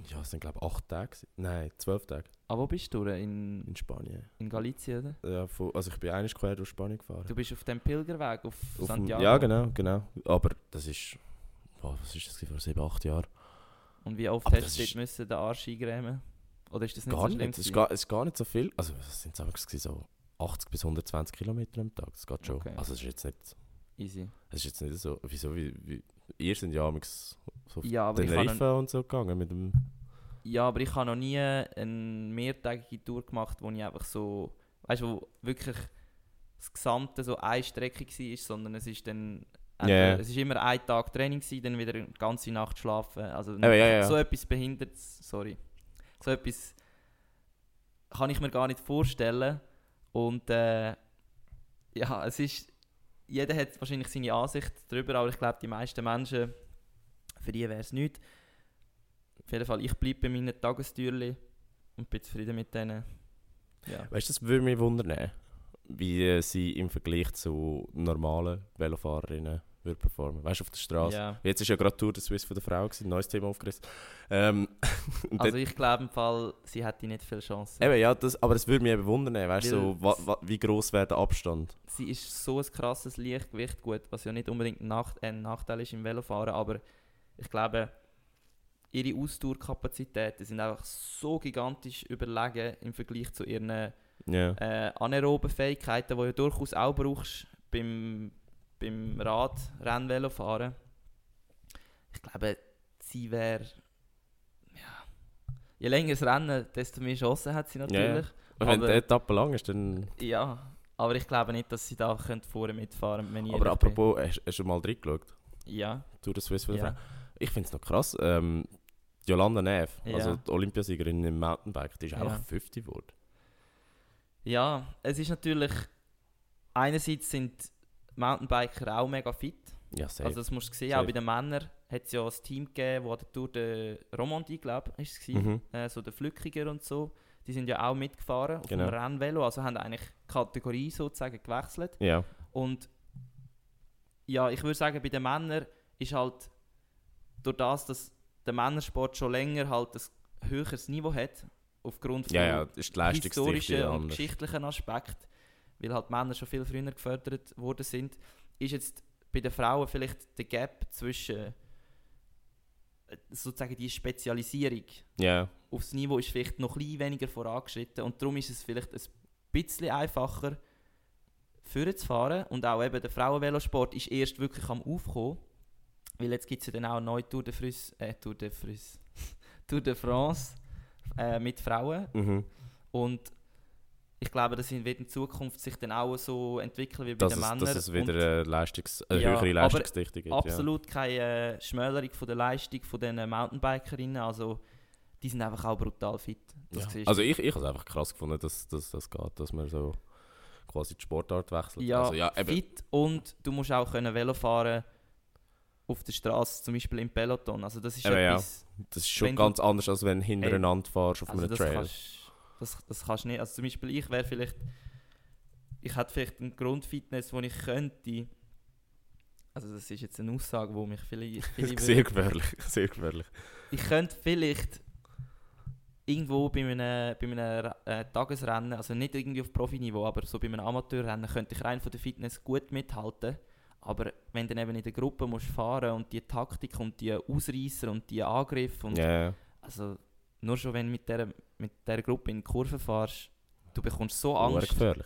ja, es sind glaube ich acht Tage. Nein, zwölf Tage Ah, wo bist du? In, in Spanien. in Galicien, oder? Ja, von, also ich bin eigentlich quer durch Spanien gefahren. Du bist auf dem Pilgerweg auf, Auf dem- Santiago. ja, genau, genau. Aber das ist, boah, was ist das gewesen, vor sieben, acht Jahren? Und wie oft Aber hast du dort müssen, den Arsch eingrämen? Oder ist das nicht Gar so nicht, schlimm? es ist gar, es ist gar nicht so viel. Also es sind so 80 bis 120 Kilometer am Tag, das geht schon. Okay. Also es ist jetzt nicht, Easy. es ist jetzt nicht so, wieso, wie, wie ihr sind ja amigs so auf Ja, ich habe Tenerife und so gegangen mit dem, Ja, aber ich habe noch nie eine mehrtägige Tour gemacht, wo ich einfach so, weißt du, wo wirklich das Gesamte so eine Strecke war, sondern es ist dann, Ja. es ist immer ein Tag Training gewesen, dann wieder eine ganze Nacht schlafen. Also ja, ja. so etwas behindert, sorry, so etwas kann ich mir gar nicht vorstellen. Und äh, ja, es ist, jeder hat wahrscheinlich seine Ansicht darüber, aber ich glaube, die meisten Menschen, für die wäre es nichts. Auf jeden Fall, ich bleibe bei meinen Tagestürchen und bin zufrieden mit denen. Ja. weißt du, das würde mich wundern, wie sie im Vergleich zu normalen Velofahrerinnen würde performen. Weißt du, auf der Straße. ja. Jetzt ist ja gerade Tour de Suisse von der Frau, gewesen, neues Thema aufgerissen. Ähm, Also ich glaube im Fall, sie hätte nicht viel Chance. Eben, ja, das, aber es würde mich eben wundern, weißt du, so, Weil- wa, wa, wie groß wäre der Abstand? Sie ist so ein krasses Lichtgewicht, gut, was ja nicht unbedingt ein, Nacht ein Nachteil ist im Velofahren, aber ich glaube, ihre Ausdauerkapazitäten sind einfach so gigantisch überlegen im Vergleich zu ihren Ja. äh, anaeroben Fähigkeiten, die du ja durchaus auch brauchst beim, beim Rad, Rennvelo fahren. Ich glaube, sie wäre. Ja. Je länger das Rennen, desto mehr Chancen hat sie natürlich. Wenn aber- die Etappe lang ist, dann... Ja, aber ich glaube nicht, dass sie da könnte vorne mitfahren wenn ich Aber ehrlich bin. apropos, hast, hast du mal reingeschaut? Ja, Tour de Suisse ja. Ich finde es noch krass. Ähm, Jolanda Neff, Ja. also die Olympiasiegerin im Mountainbike, die ist Ja. einfach 50 geworden. ja, es ist natürlich. Einerseits sind Mountainbiker auch mega fit. Ja, safe. Also das musst du sehen, Safe. auch bei den Männern hat es ja ein Team gegeben, wo an der Tour de Romandie, glaube ich, gewesen. mhm. äh, so der Flückiger und so. Die sind ja auch mitgefahren auf Genau. dem Rennvelo, also haben eigentlich Kategorie sozusagen gewechselt. Ja, Und ja, ich würde sagen, bei den Männern ist halt durch das, dass der Männersport schon länger halt ein höheres Niveau hat, aufgrund von ja, das historischen und geschichtlichen Aspekt, weil halt Männer schon viel früher gefördert worden sind, ist jetzt bei den Frauen vielleicht der Gap zwischen äh, sozusagen die Spezialisierung Ja, aufs Niveau ist vielleicht noch ein bisschen weniger vorangeschritten und darum ist es vielleicht ein bisschen einfacher vorne zu fahren und auch eben der Frauenvelosport ist erst wirklich am Aufkommen, weil jetzt gibt es ja dann auch neue Tour de France, äh, Tour de France, Tour de France äh, mit Frauen mhm. und ich glaube, das wird in Zukunft sich dann auch so entwickeln wie bei dass, den es, Männern. dass es wieder eine, Leistungs eine Ja, höhere Leistungsdichte gibt. absolut keine äh, Schmälerung von der Leistung von den Mountainbikerinnen. Also die sind einfach auch brutal fit. Das Ja. Also ich, ich habe es einfach krass gefunden, dass, dass das geht, dass man so quasi die Sportart wechselt. Ja, also, ja fit und du musst auch können Velo fahren auf der Straße, zum Beispiel im Peloton. Also das ist Eben, ja. etwas, das ist schon ganz anders, als wenn du hintereinander fährst auf also einem das Trail. Das, das kannst du nicht. Also zum Beispiel ich wäre vielleicht, ich hätte vielleicht eine Grundfitness, wo ich könnte, also das ist jetzt eine Aussage, wo mich vielleicht, viele Sehr gefährlich, sehr gefährlich. ich könnte vielleicht irgendwo bei einem, bei einem äh, Tagesrennen, also nicht irgendwie auf Profiniveau, aber so bei einem Amateurrennen, könnte ich rein von der Fitness gut mithalten. Aber wenn du dann eben in der Gruppe musst fahren und die Taktik und die Ausreißer und die Angriffe und ja. also nur schon wenn du mit der, mit der Gruppe in die Kurve fährst, du bekommst so Angst, gefährlich.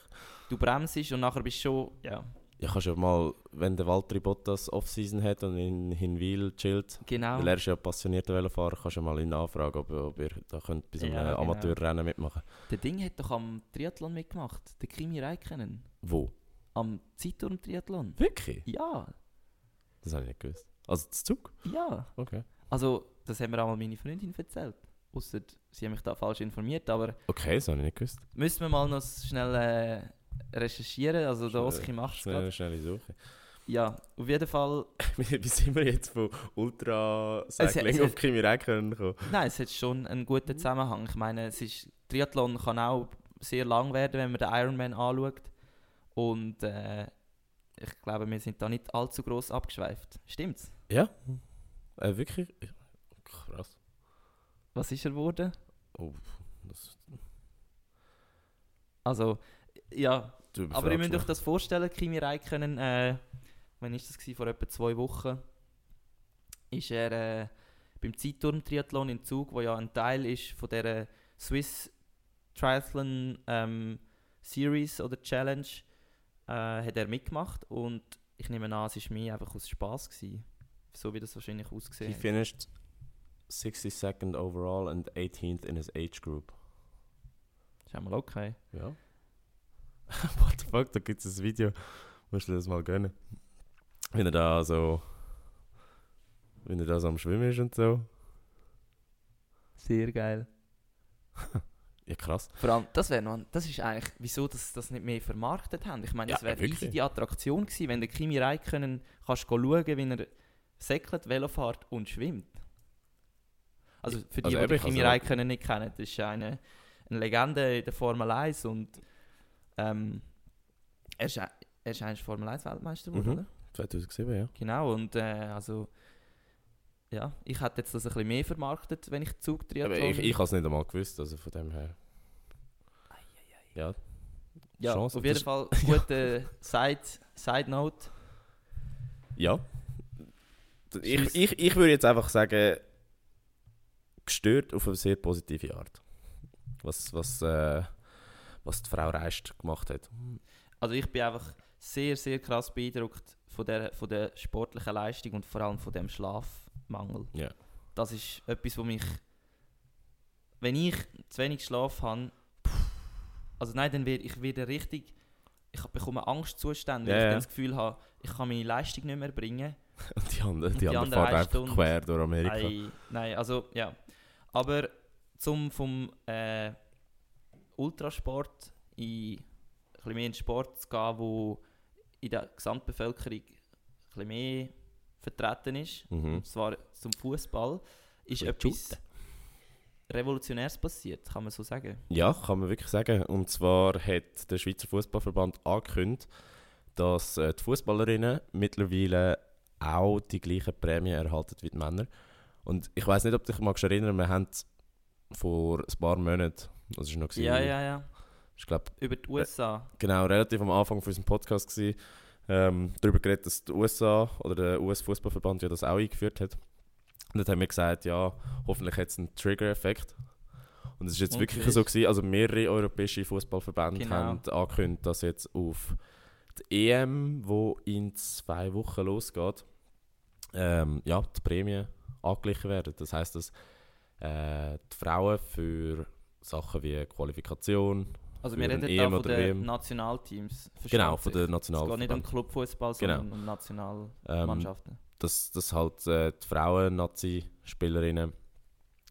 du bremst und nachher bist du schon, ja, Ja, kannst ja mal, wenn der Valtteri Bottas Off-Season hat und in Hinwil chillt, genau. weil er ist ja passionierter Velofahrer, kannst du mal ihn nachfragen, ob, ob er da könnt bei so einem Ja, genau. Amateurrennen mitmachen Der Ding hat doch am Triathlon mitgemacht, der Kimi Räikkönen. Wo? Am Zeitturm-Triathlon. Wirklich? Ja, Das habe ich nicht gewusst. Also das Zug? ja. Okay. Also, das hat mir einmal meine Freundin erzählt. Ausser sie haben mich da falsch informiert, aber Okay, das habe ich nicht gewusst. müssen wir mal noch schnell äh, recherchieren. Also, der Oski macht es Schnell, gerade. schnelle Suche. Ja, auf jeden Fall. Wie sind wir jetzt von Ultra Es hat- Cycling es auf Kimi Räikkönen gekommen? Nein, es hat schon einen guten Zusammenhang. Ich meine, es ist, Triathlon kann auch sehr lang werden, wenn man den Ironman anschaut. Und äh, ich glaube, wir sind da nicht allzu groß abgeschweift. Stimmt's? Ja. Äh, wirklich? Was ist er geworden? Oh, das, Also, ja, Aber ihr müsst euch das vorstellen, Kimi Räikkönen, äh, wann ist das gewesen? Vor etwa zwei Wochen, ist er äh, beim Zeitturm-Triathlon in Zug, wo ja ein Teil ist von der Swiss Triathlon ähm, Series oder Challenge, äh, hat er mitgemacht und ich nehme an, es war mir einfach aus Spaß gewesen, so wie das wahrscheinlich He ausgesehen hat. finished 62nd overall and 18th in his age group. Ist auch mal okay. Ja. What the fuck, da gibt es ein Video. Musst du das mal gönnen. Wenn er da so. Wenn er da so am Schwimmen ist und so. Sehr geil. Ja, krass. Vor allem, das wäre noch, das ist eigentlich, wieso das, das nicht mehr vermarktet haben. Ich meine, Ja, es wäre easy die Attraktion gewesen, wenn der Kimi Räikkönen kannst schauen, wie er säckelt, Velofahrt und schwimmt. Also für die, Also die ich Kimi also- Räikkönen nicht kennen, das ist eine, eine Legende in der Formel 1 und ähm, er ist, er ist eigentlich Formel 1 Weltmeister geworden, Mhm. oder? 2007, ja. Genau, und äh, also ja, ich hätte jetzt das ein bisschen mehr vermarktet, wenn ich Zug Aber Triathlon... ich, ich habe es nicht einmal gewusst, also von dem her. Ja, ja, Chance, auf jeden Fall gute Side, Side Note. ja. Ich, ich, ich würde jetzt einfach sagen, gestört auf eine sehr positive Art. Was, was, äh, was die Frau Reist gemacht hat. Also ich bin einfach sehr, sehr krass beeindruckt von der, von der sportlichen Leistung und vor allem von dem Schlafmangel. Ja. Das ist etwas, wo mich, wenn ich zu wenig Schlaf habe, also nein, dann werde ich wieder richtig, ich bekomme Angstzustände, weil Ja, ich dann das Gefühl habe, ich kann meine Leistung nicht mehr bringen. Und die anderen, die die anderen andere fahren eine einfach Stunde- quer durch Amerika. Ei, nein, also ja. Aber zum vom äh, Ultrasport in ein bisschen mehr in Sport zu gehen, wo in der Gesamtbevölkerung ein bisschen mehr vertreten ist, Mhm. und zwar zum Fußball, ist etwas Revolutionäres passiert, kann man so sagen. Ja, kann man wirklich sagen. Und zwar hat der Schweizer Fußballverband angekündigt, dass äh, die Fußballerinnen mittlerweile auch die gleichen Prämien erhalten wie die Männer. Und ich weiß nicht, ob du dich magst erinnern, wir haben vor ein paar Monaten, das ist noch gewesen, Ja, ja, ja. ich glaube Über die USA. genau relativ am Anfang von unserem Podcast gewesen, ähm, darüber geredet, dass die USA oder der US-Fußballverband ja das auch eingeführt hat. Und dann haben wir gesagt, ja, hoffentlich hat es einen Trigger-Effekt. Und es ist jetzt Und wirklich so gewesen, also mehrere europäische Fußballverbände Genau. haben angekündigt, dass jetzt auf die EM, wo in zwei Wochen losgeht, ähm, ja, die Prämien angeglichen werden. Das heißt, dass äh, die Frauen für Sachen wie Qualifikation, Also wir reden EM da von den. Nationalteams. genau, von sich. der Es geht nicht um. Clubfußball, Genau. sondern um Ähm, Nationalmannschaften. dass, dass halt äh, die Frauen-Nazi-Spielerinnen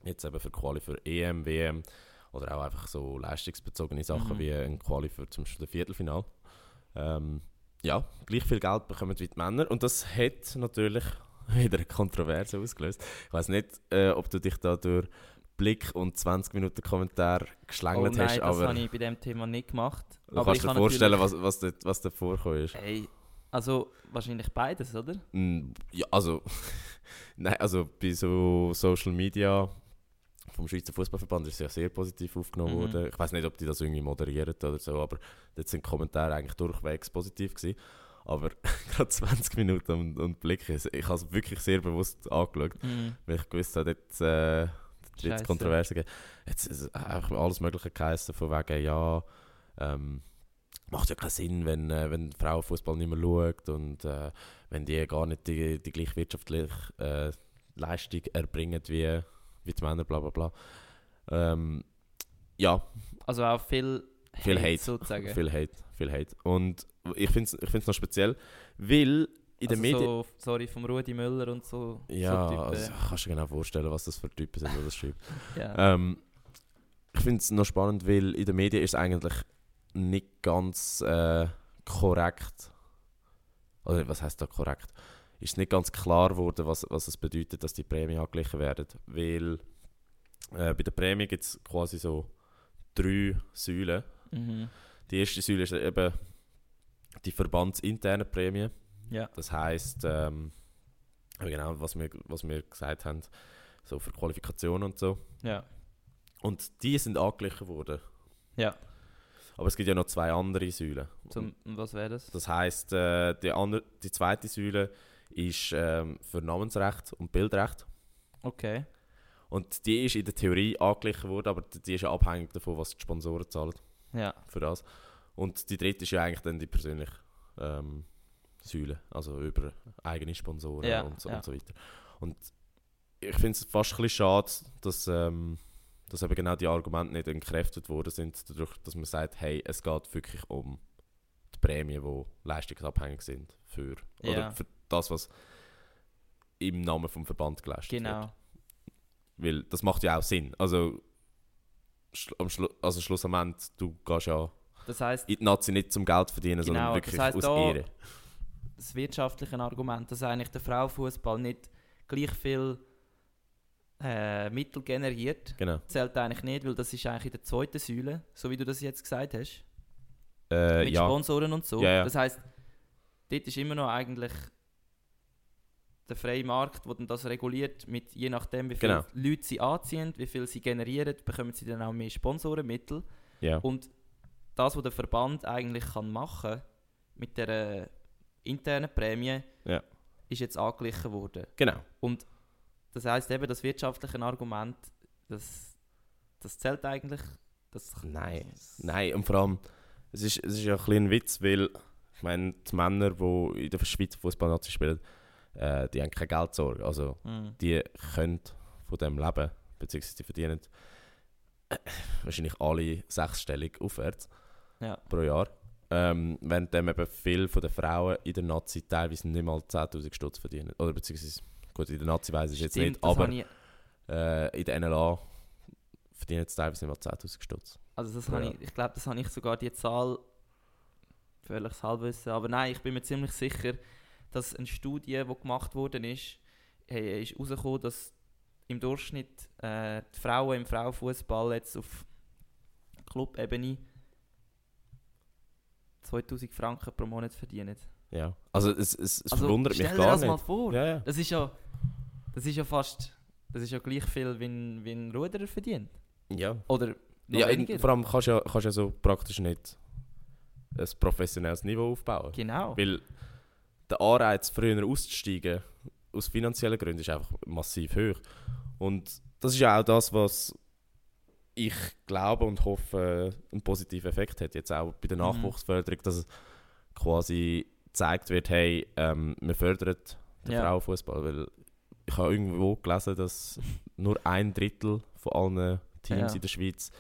Jetzt eben für Quali für EM, WM oder auch einfach so leistungsbezogene Sachen Mhm. wie ein Quali für zum Beispiel das Viertelfinal. Ähm, ja, gleich viel Geld bekommen wie die Männer und das hat natürlich wieder eine Kontroverse ausgelöst. Ich weiß nicht, äh, ob du dich da durch Blick und 20 Minuten Kommentar Oh geschlängelt nein, hast, das aber habe ich bei dem Thema nicht gemacht. du Aber kannst ich dir vorstellen, was, was, dort, was da vorgekommen ist. Hey, also wahrscheinlich beides, oder? Mm, Ja, also, nein, also bei so Social Media vom Schweizer Fußballverband ist es ja sehr positiv aufgenommen Mhm. worden. Ich weiß nicht, ob die das irgendwie moderieren oder so, aber dort sind die Kommentare eigentlich durchwegs positiv gewesen. Aber gerade 20 Minuten und, und Blick, ich ich habe es wirklich sehr bewusst angeschaut, Mhm. weil ich gewusst habe, dort äh, es Kontroversen geben. Jetzt ist einfach alles Mögliche geheißen, von wegen, ja, ähm, macht ja keinen Sinn, wenn, äh, wenn Frauenfußball nicht mehr schaut und äh, wenn die gar nicht die, die gleiche wirtschaftliche äh, Leistung erbringen wie, wie die Männer, bla bla bla. Ähm, ja, Also auch viel, Viel Hate. sozusagen. viel Hate, viel Hate. Und ich finde es ich find's noch speziell, weil in den also Medien... So, sorry, vom Rudi Müller und so. ja, so also, kannst du dir genau vorstellen, was das für Typen sind, die das schreiben. ja. Ähm, ich finde es noch spannend, weil in den Medien ist es eigentlich nicht ganz äh, korrekt. Oder was heißt da korrekt? Ist nicht ganz klar geworden, was, was es bedeutet, dass die Prämien angeglichen werden. Weil äh, bei der Prämie gibt es quasi so drei Säulen. Mhm. Die erste Säule ist eben die verbandsinterne Prämie. ja. Das heisst, ähm, genau, was wir, was wir gesagt haben, so für Qualifikationen und so. Ja. Und die sind angeglichen worden. Ja. Aber es gibt ja noch zwei andere Säulen. Zum, was wäre das? Das heisst, äh, die, andere, die zweite Säule ist ähm, für Namensrecht und Bildrecht. Okay. Und die ist in der Theorie angeglichen worden, aber die ist ja abhängig davon, was die Sponsoren zahlen Ja. für das. Und die dritte ist ja eigentlich dann die persönliche ähm, Säule, also über eigene Sponsoren Ja, und, so, ja. und so weiter. Und ich finde es fast ein bisschen schade, dass, ähm, dass eben genau die Argumente nicht entkräftet worden sind, dadurch, dass man sagt, hey, es geht wirklich um die Prämien, die leistungsabhängig sind für, Ja. oder für das, was im Namen vom Verband geleistet wird. Genau. Weil das macht ja auch Sinn. Also, am Schlu also Schluss am Ende, du gehst ja Das heißt, in die Nazi nicht zum Geld verdienen, sondern Genau, wirklich das heisst aus Ehre. das wirtschaftliche Argument, dass eigentlich der Frauenfußball nicht gleich viel äh, Mittel generiert, Genau. zählt eigentlich nicht, weil das ist eigentlich in der zweiten Säule, so wie du das jetzt gesagt hast, Äh, mit ja, Sponsoren und so. Ja, ja. Das heißt, dort ist immer noch eigentlich der freie Markt, der dann das reguliert, mit je nachdem, wie viele Genau. Leute sie anziehen, wie viel sie generieren, bekommen sie dann auch mehr Sponsorenmittel. ja. Und das, was der Verband eigentlich kann machen mit der äh, internen Prämie, Ja. ist jetzt angeglichen worden. genau. Und das heißt eben, das wirtschaftliche Argument, das, das zählt eigentlich. Das, Nein. Nein, und vor allem, es ist, es ist ja ein ein Witz, weil ich meine, die Männer, die in der Schweizer Fußballnazi spielen, äh, die haben keine Geldsorge. Also, Mm. die können von dem leben, beziehungsweise die verdienen äh, wahrscheinlich alle sechsstellig aufwärts Ja. pro Jahr. Ähm, während dem eben viele von den Frauen in der Nazi teilweise nicht mal 10'000 Stutz verdienen. Oder beziehungsweise, gut, in der Nazi weiß ich jetzt nicht, aber ich, äh, in der NLA verdienen sie teilweise nicht mal 10'000 Stutz. also das habe ich, ich glaube, das habe ich sogar die Zahl völlig halbwissen. Aber nein, ich bin mir ziemlich sicher, dass eine Studie, die gemacht worden ist, hey, ist herausgekommen, dass im Durchschnitt äh, die Frauen im Frauenfußball jetzt auf Clubebene 2000 Franken pro Monat verdienen. Ja. Also es, es, es Also, verwundert mich stell dir gar das nicht. mal vor. Ja, ja. Das ist ja, das ist ja fast, das ist ja gleich viel, wie ein, wie ein Ruderer verdient. ja. Oder ja in, vor allem kannst du ja, kannst ja so praktisch nicht ein professionelles Niveau aufbauen. Genau. Weil der Anreiz, früher auszusteigen, aus finanziellen Gründen, ist einfach massiv hoch. Und das ist ja auch das, was ich glaube und hoffe, einen positiven Effekt hat. Jetzt auch bei der Mhm. Nachwuchsförderung, dass es quasi gezeigt wird, hey, ähm, wir fördern den Ja. Frauenfußball. Weil ich habe irgendwo gelesen, dass nur ein Drittel von allen Teams Ja. in der Schweiz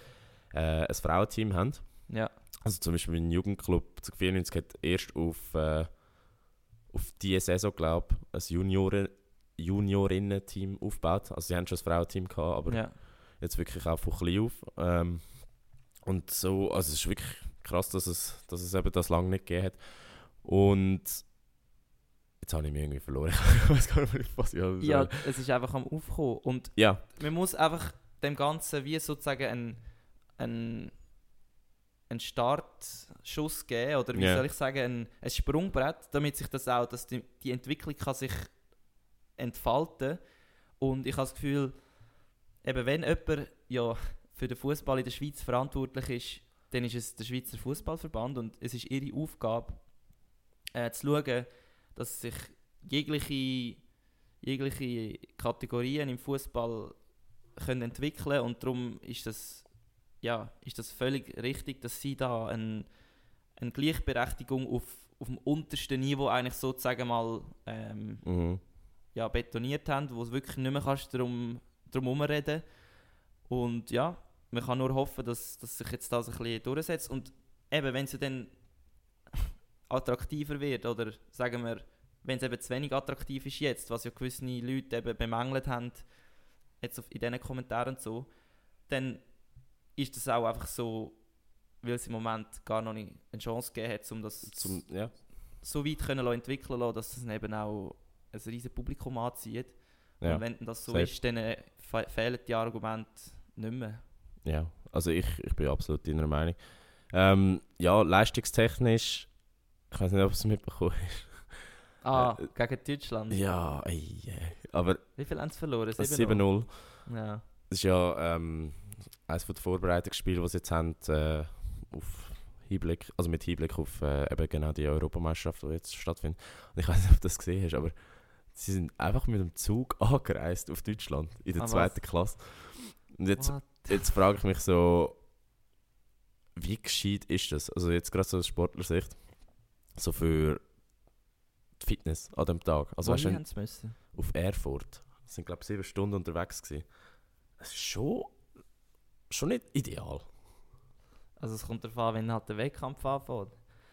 äh, ein Frauenteam haben. Ja. Also zum Beispiel mein Jugendclub zu 94 hat erst auf, äh, auf diese Saison, glaube ich, ein Junioren, Juniorinnen-Team aufgebaut. Also sie haben schon ein Frauenteam gehabt, aber ja. Jetzt wirklich auch von klein auf. Ähm, und so, also es ist wirklich krass, dass es, dass es eben das lange nicht gegeben hat. Und jetzt habe ich mich irgendwie verloren. ich weiß gar nicht mehr, was ich sagen ja, es ist einfach am Aufkommen. Und Ja, man muss einfach dem Ganzen wie sozusagen einen, einen, einen Startschuss geben oder wie Ja. soll ich sagen, ein, ein Sprungbrett, damit sich das auch, dass die, die Entwicklung kann sich entfalten und ich habe das Gefühl, eben wenn jemand ja für den Fußball in der Schweiz verantwortlich ist, dann ist es der Schweizer Fußballverband und es ist ihre Aufgabe äh, zu schauen, dass sich jegliche, jegliche Kategorien im Fußball können entwickeln und darum ist das, ja, ist das völlig richtig, dass sie da ein, eine Gleichberechtigung auf, auf dem untersten Niveau eigentlich sozusagen mal ähm, mhm. ja, betoniert haben, wo es wirklich nicht mehr kannst drum, drum herumreden Und ja, man kann nur hoffen, dass, dass sich jetzt das ein bisschen durchsetzt. Und eben, wenn es ja dann attraktiver wird, oder sagen wir, wenn es eben zu wenig attraktiv ist jetzt, was ja gewisse Leute eben bemängelt haben, jetzt in diesen Kommentaren und so, dann ist das auch einfach so, weil es im Moment gar noch nicht eine Chance gegeben hat, um das Zum, ja. so weit können lassen, entwickeln lassen, dass es eben auch ein riesiges Publikum anzieht. Ja. Und wenn das so Safe. ist, dann äh, fe fehlen die Argumente nicht mehr. ja, also ich, ich bin absolut deiner Meinung. Ähm, ja, leistungstechnisch, ich weiß nicht, ob es mitbekommen Ah, Äh, gegen Deutschland. Ja, ey, ey. aber Wie viel haben sie verloren? 7-0? 7-0. Ja. Das ist ja ähm, eines der Vorbereitungsspiele, die sie jetzt haben, äh, auf Hinblick, also mit Hinblick auf äh, eben genau die Europameisterschaft, die jetzt stattfindet. Und ich weiß nicht, ob du das gesehen hast, aber sie sind einfach mit dem Zug angereist auf Deutschland in der Ah, was? zweiten Klasse. Und jetzt, What? jetzt frage ich mich so, wie gescheit ist das? Also jetzt gerade so aus Sportlersicht, so für die Fitness an dem Tag. Also weißt Wohin wenn- haben müssen? auf Erfurt. Wir sind, glaube ich, sieben Stunden unterwegs. Gewesen. Das ist schon, schon nicht ideal. Also es kommt darauf an, wenn halt der Wettkampf anfängt.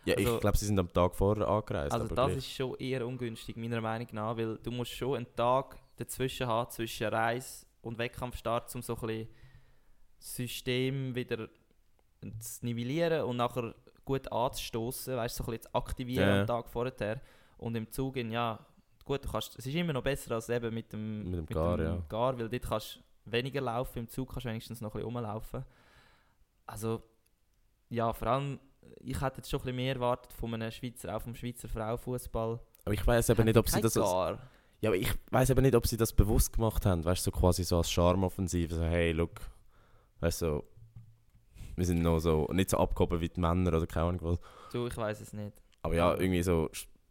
Ja, Also- ich glaube, sie sind am Tag vorher angereist. Also das gleich. ist schon eher ungünstig, meiner Meinung nach, weil du musst schon einen Tag dazwischen haben, zwischen Reise und Wettkampfstart, um so ein bisschen das System wieder zu nivellieren und nachher gut anzustoßen, weißt du, so ein bisschen zu aktivieren Ja. am Tag vorher. Und im Zug, in, ja, gut, du kannst, es ist immer noch besser als eben mit dem, Mit dem Gar, ja. Gar, weil dort kannst du weniger laufen, im Zug kannst du wenigstens noch ein bisschen rumlaufen. Also, ja, vor allem, ich hätte jetzt schon ein bisschen mehr erwartet von einem Schweizer, auch vom Schweizer Frauenfußball. aber ich weiß eben nicht, ob sie das als, ja, aber ich weiß eben nicht, ob sie das bewusst gemacht haben. Weißt du, so quasi so als Charmoffensive. So, hey, look, weißt du, so, wir sind noch so nicht so abgehoben wie die Männer oder keine Ahnung was. Du, ich weiß es nicht. Aber ja, irgendwie so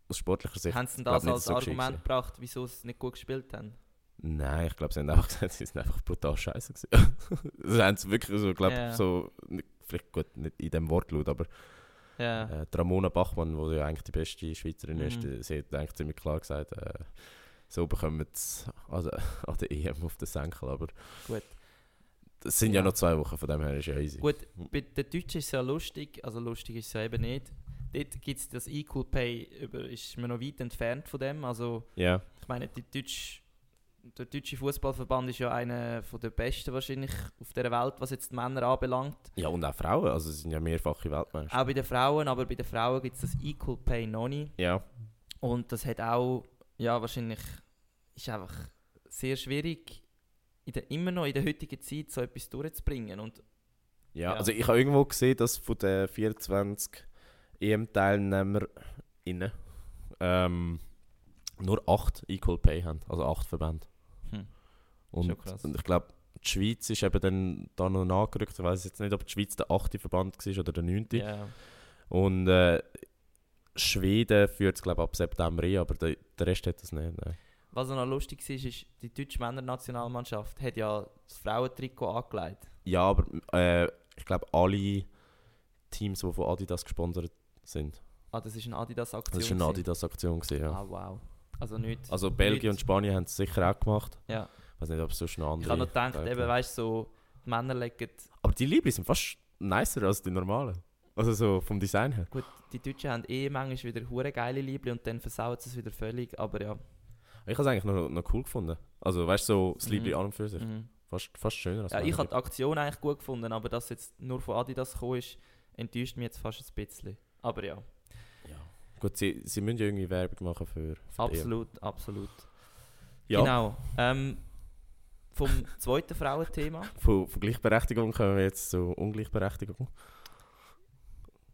aus sportlicher Sicht. Haben sie denn das als so Argument gebracht, wieso sie nicht gut gespielt haben? Nein, ich glaube, sie haben einfach gesagt, sie sind einfach brutal scheiße gewesen. das haben sie wirklich so, glaube Ja. so, vielleicht gut, nicht in dem Wortlaut, aber Ja. äh, Ramona Bachmann, die ja eigentlich die beste Schweizerin ist, Mhm. sie hat eigentlich ziemlich klar gesagt, äh, so bekommen sie also, an der EM auf den Senkel, aber Gut. das sind ja, Ja. noch zwei Wochen, von dem her ist ja easy. Gut, bei den Deutschen ist es ja lustig, also lustig ist es ja eben nicht. Dort gibt es das Equal Pay, über, ist man noch weit entfernt von dem. Also, Ja, ich meine, die Deutsch, der deutsche Fußballverband ist ja einer der besten wahrscheinlich auf der Welt, was jetzt die Männer anbelangt. ja, und auch Frauen, also sie sind ja mehrfache Weltmeister. Auch bei den Frauen, aber bei den Frauen gibt es das Equal Pay noch nicht. Ja, Und das hat auch, ja, wahrscheinlich ist einfach sehr schwierig, in der, immer noch in der heutigen Zeit so etwas durchzubringen. Und ja, Ja. also ich habe irgendwo gesehen, dass von den 24 EM-TeilnehmerInnen ähm, nur 8 Equal Pay haben, also 8 Verbände. Hm. Und, und ich glaube, die Schweiz ist eben dann da noch nachgerückt. Ich weiß jetzt nicht, ob die Schweiz der 8. Verband war oder der 9. ja, Und äh, Schweden führt es, glaube ich, ab September ein, aber der, der Rest hat das nicht. Nein. was auch noch lustig war, ist, die deutsche Männernationalmannschaft hat ja das Frauentrikot angelegt. Ja, aber äh, ich glaube, alle Teams, die von Adidas gesponsert sind. Ah, das ist eine Adidas-Aktion. Das war eine. Adidas-Aktion. Ja. Ah, wow. Also nicht. Also Belgien und nicht- Spanien haben es sicher auch gemacht. Ja. Ich weiß nicht, ob es sonst noch andere... Ich habe noch gedacht, eben, weißt du, so, die Männer legen. Aber die Libri sind fast nicer als die normalen. Also so vom Design her. Gut, die Deutschen haben eh manchmal wieder hure geile Liebli und dann versauen sie es wieder völlig, aber ja. Ich habe es eigentlich noch, noch cool gefunden. Also weißt du, so das Mhm. Liebling an und für sich. Mhm. Fast, fast schöner als Ja, ich habe die Aktion eigentlich gut gefunden, aber dass jetzt nur von Adidas gekommen ist, enttäuscht mich jetzt fast ein bisschen. Aber Ja. Gut, sie, sie müssen ja irgendwie Werbung machen für, für die EM. absolut, absolut. Ja, Genau. Ähm, vom zweiten Frauenthema. von, von Gleichberechtigung kommen wir jetzt zu Ungleichberechtigung.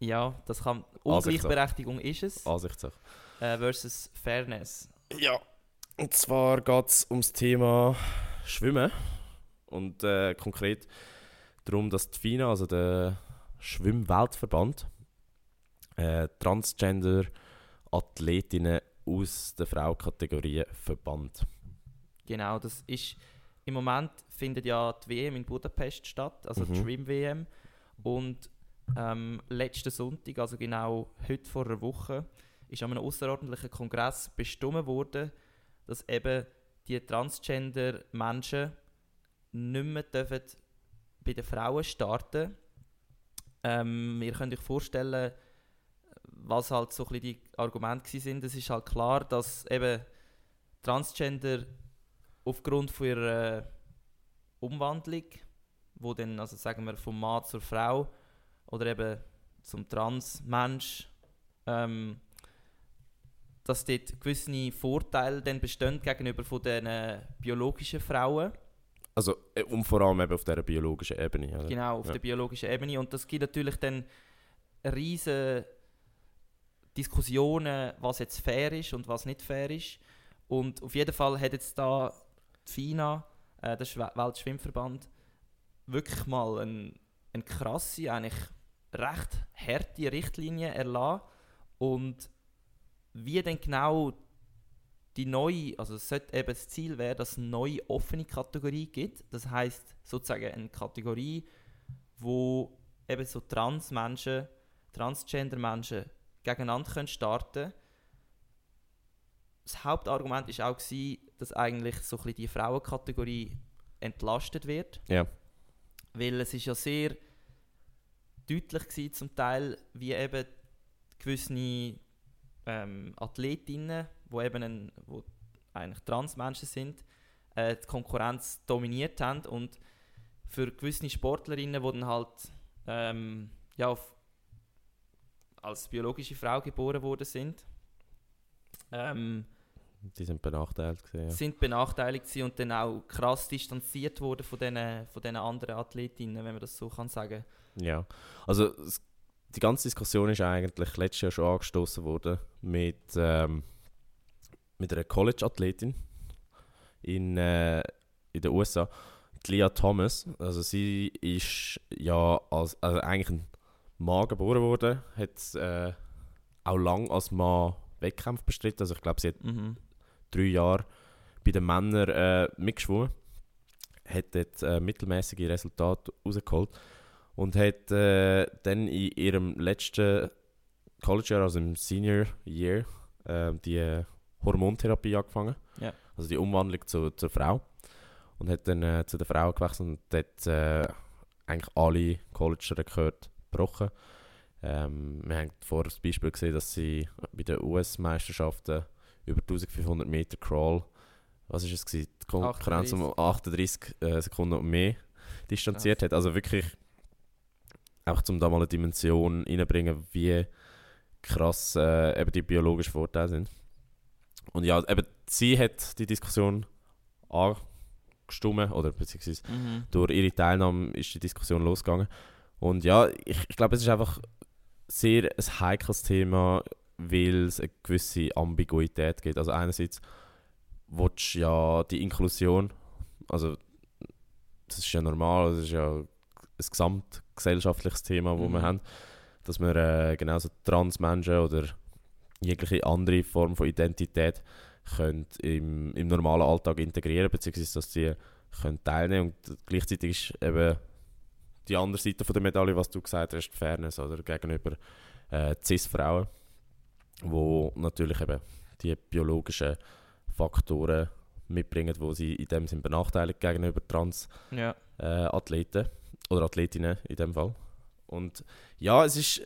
Ja, das kann. Ungleichberechtigung ist es. Ansichtssache. Äh, versus Fairness. Ja, und zwar geht es ums Thema Schwimmen. Und äh, konkret darum, dass die FINA, also der Schwimmweltverband, äh, Transgender-Athletinnen aus der Fraukategorie verbannt. Genau, das ist. Im Moment findet ja die WM in Budapest statt, also die Mhm. Schwimm-WM. Und ähm, letzten Sonntag, also genau heute vor einer Woche, ist an einem außerordentlichen Kongress bestimmt worden, dass eben die Transgender-Menschen nicht mehr dürfen bei den Frauen starten ähm, Ihr könnt euch vorstellen, was halt so ein bisschen die Argumente sind. Es ist halt klar, dass eben Transgender aufgrund von ihrer Umwandlung, wo dann, also sagen wir, vom Mann zur Frau oder eben zum Transmensch, ähm, dass dort gewisse Vorteile dann bestehen gegenüber von den äh, biologischen Frauen. Also, äh, und vor allem eben auf dieser biologischen Ebene. Oder? Genau, auf Ja. der biologischen Ebene. Und das gibt natürlich dann riesige Diskussionen, was jetzt fair ist und was nicht fair ist. Und auf jeden Fall hat jetzt da die FINA, äh, der Weltschwimmverband, wirklich mal eine ein krasse, eigentlich recht harte Richtlinie erlassen. Und wie denn genau die neue, also es sollte eben das Ziel wäre, dass es eine neue offene Kategorie gibt. Das heißt sozusagen eine Kategorie, wo eben so Transmenschen, Transgender-Menschen gegeneinander können starten Das Hauptargument ist auch gewesen, dass eigentlich so ein die Frauenkategorie entlastet wird. Ja. Weil es ist ja sehr deutlich gewesen, zum Teil, wie eben gewisse ähm, Athletinnen, wo eben ein, wo eigentlich Transmenschen sind, äh, die Konkurrenz dominiert haben und für gewisse Sportlerinnen, die dann halt ähm, ja, auf, als biologische Frau geboren worden sind, ähm, Die sind benachteiligt. Gewesen, ja. sind benachteiligt gewesen und dann auch krass distanziert worden von diesen von den anderen Athletinnen, wenn man das so kann sagen. Ja, also die ganze Diskussion ist eigentlich letztes Jahr schon angestoßen worden mit, ähm, mit einer College-Athletin in, äh, in den USA, Leah Thomas. Also sie ist ja als, also eigentlich ein Mann geboren worden, hat äh, auch lang als Mann Wettkämpfe bestritten. Also ich glaube, sie hat Mhm. drei Jahre bei den Männern äh, mitgeschwommen, hat dort äh, mittelmäßige Resultate rausgeholt und hat äh, dann in ihrem letzten College-Jahr, also im Senior Year, äh, die Hormontherapie angefangen. Ja. Also die Umwandlung zu, zur Frau. Und hat dann äh, zu der Frau gewechselt und dort äh, eigentlich alle College-Rekorde gebrochen. Ähm, wir haben vorher das Beispiel gesehen, dass sie bei den US-Meisterschaften über 1500 Meter Crawl, was ist es gewesen? Die Konkurrenz um 38 äh, Sekunden und mehr distanziert hat. Also wirklich einfach zum da mal eine Dimension reinbringen, wie krass äh, eben die biologischen Vorteile sind. Und ja, eben sie hat die Diskussion angestimmt, oder beziehungsweise Mhm. durch ihre Teilnahme ist die Diskussion losgegangen. Und ja, ich, ich glaube, es ist einfach sehr ein heikles Thema, weil es eine gewisse Ambiguität gibt. Also einerseits willst du ja die Inklusion, also das ist ja normal, das ist ja ein gesamtgesellschaftliches Thema, das Mhm. wir haben, dass wir äh, genauso Transmenschen oder jegliche andere Form von Identität können im, im normalen Alltag integrieren, beziehungsweise dass sie können teilnehmen und gleichzeitig ist eben die andere Seite von der Medaille, was du gesagt hast, die Fairness oder gegenüber äh, Cis-Frauen, wo natürlich eben die biologischen Faktoren mitbringen, wo sie in dem Sinn benachteiligt gegenüber Trans-Athleten Ja. äh, oder Athletinnen in dem Fall. Und ja, es ist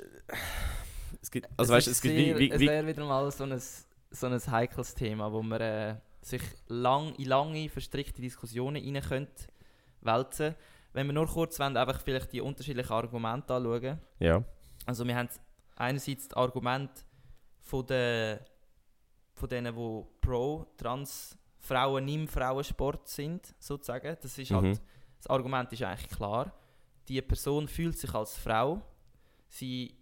es gibt also weißt, ist es gibt sehr- wie, wie, es wäre wieder mal so ein, so ein heikles Thema, wo man äh, sich lang, in lange, verstrickte Diskussionen rein könnte wälzen. Wenn wir nur kurz wollen, einfach vielleicht die unterschiedlichen Argumente anschauen. Ja. Also wir haben einerseits das Argument von, den, von denen, die pro trans Frauen im Frauensport sind, sozusagen. Das ist halt, Mhm. das Argument ist eigentlich klar. Die Person fühlt sich als Frau. Sie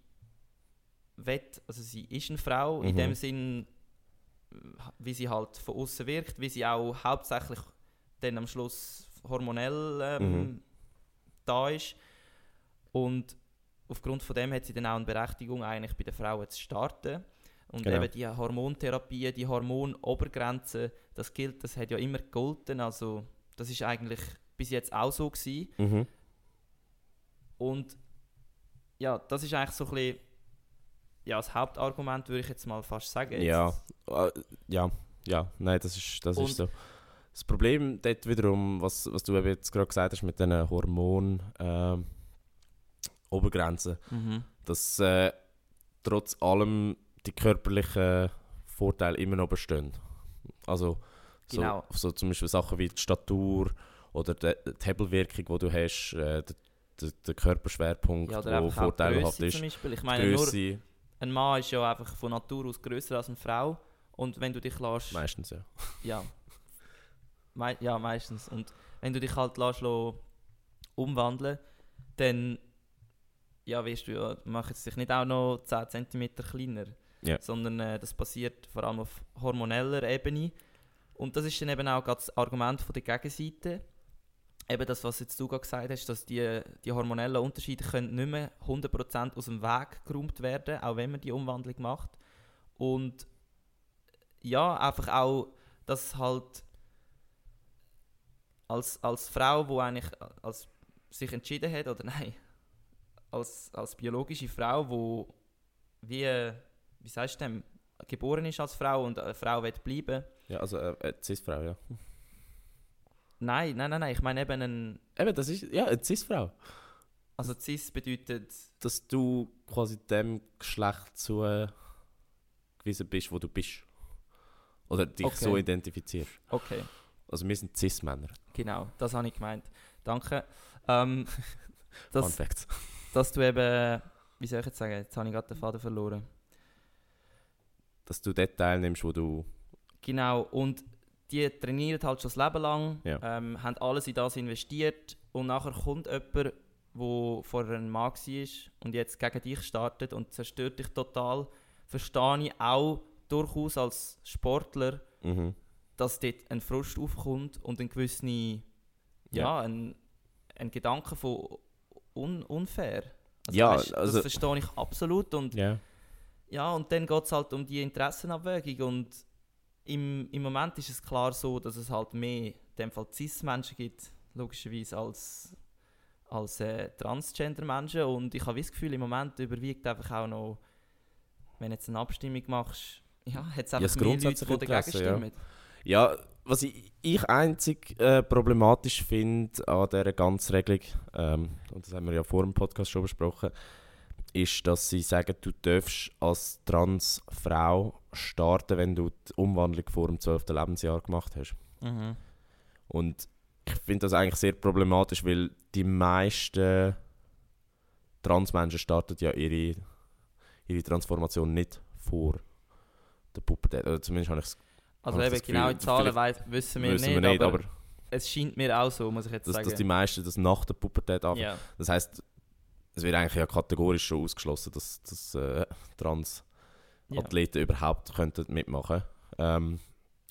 wett, also sie ist eine Frau in Mhm. dem Sinn, wie sie halt von außen wirkt, wie sie auch hauptsächlich dann am Schluss hormonell ähm, Mhm. Da ist. Und aufgrund von dem hat sie dann auch eine Berechtigung, eigentlich bei den Frauen zu starten. Und Genau. eben die Hormontherapie, die Hormonobergrenze, das gilt, das hat ja immer gegolten. Also das ist eigentlich bis jetzt auch so gewesen. Mhm. Und ja, das ist eigentlich so ein bisschen ja, das Hauptargument, würde ich jetzt mal fast sagen. Jetzt- Ja, äh, ja, ja, nein, das ist, das Und- ist so. Das Problem dort wiederum, was, was du eben jetzt gerade gesagt hast mit diesen Hormon ähm, Obergrenzen, Mhm. dass äh, trotz allem die körperlichen Vorteile immer noch bestehen. Also so, Genau. so zum Beispiel Sachen wie die Statur oder die, die Hebelwirkung, die du hast, äh, der, der, Körperschwerpunkt, Ja, der vorteilhaft ist. zum Beispiel. Ich meine, nur ein Mann ist ja einfach von Natur aus größer als eine Frau. Und wenn du dich lässt, meistens ja. ja, mei ja meistens. Und wenn du dich halt lässt, lo- umwandeln, dann ja, weißt du, ja, mach jetzt dich nicht auch noch 10 cm kleiner, Ja. sondern äh, das passiert vor allem auf hormoneller Ebene. Und das ist dann eben auch das Argument von der Gegenseite. Eben das, was jetzt du gerade gesagt hast, dass die, die hormonellen Unterschiede können nicht mehr 100% aus dem Weg geräumt werden, auch wenn man die Umwandlung macht. Und ja, einfach auch, dass halt als, als Frau, die eigentlich als sich entschieden hat, oder nein, als, als biologische Frau, wo wie, wie sagst du geboren ist als Frau und eine Frau wird bleiben. Ja, also äh, äh, Cis-Frau, ja. Nein, nein, nein, nein, ich meine eben ein, Eben, das ist, ja, eine Cis-Frau. also cis bedeutet, Dass du quasi dem Geschlecht zugewiesen bist, wo du bist. Oder dich Okay. so identifizierst. okay, Also wir sind Cis-Männer. genau, das habe ich gemeint. Danke. Ähm, Fun dass, Facts. dass du eben, wie soll ich jetzt sagen, jetzt habe ich gerade den Faden verloren. Dass du dort teilnimmst, wo du... Genau, und die trainieren halt schon das Leben lang, Ja. ähm, haben alles in das investiert und nachher kommt jemand, der vorher ein Mann war und jetzt gegen dich startet und zerstört dich total. Verstehe ich auch durchaus als Sportler, Mhm. Dass dort ein Frust aufkommt und ein gewisser, ja, Ja. ein, ein Gedanke von un unfair. Ja, weisst, also- das verstehe ich absolut und Ja. ja, und dann geht es halt um die Interessenabwägung und im, im Moment ist es klar so, dass es halt mehr in dem Fall Cis-Menschen gibt, logischerweise, als, als äh, Transgender-Menschen und ich habe das Gefühl, im Moment überwiegt einfach auch noch, wenn du jetzt eine Abstimmung machst, ja, hat es Ja, einfach das mehr Leute, die dagegen Interesse, ja. Ja, was ich, ich einzig äh, problematisch finde an dieser ganzen Regelung, ähm, und das haben wir ja vor dem Podcast schon besprochen, ist, dass sie sagen, du darfst als Transfrau starten, wenn du die Umwandlung vor dem 12. Lebensjahr gemacht hast. Mhm. Und ich finde das eigentlich sehr problematisch, weil die meisten Transmenschen starten ja ihre, ihre Transformation nicht vor der Pubertät. Oder zumindest habe ich es Also eben genau Gefühl, Zahlen weiss, wissen wir, wissen nicht, wir nicht, aber, aber, es scheint mir auch so, muss ich jetzt dass, sagen. dass die meisten das nach der Pubertät anfangen. ja. Das heisst, es wird eigentlich ja kategorisch schon ausgeschlossen, dass, dass äh, Trans-Athleten ja. überhaupt könnten mitmachen ähm,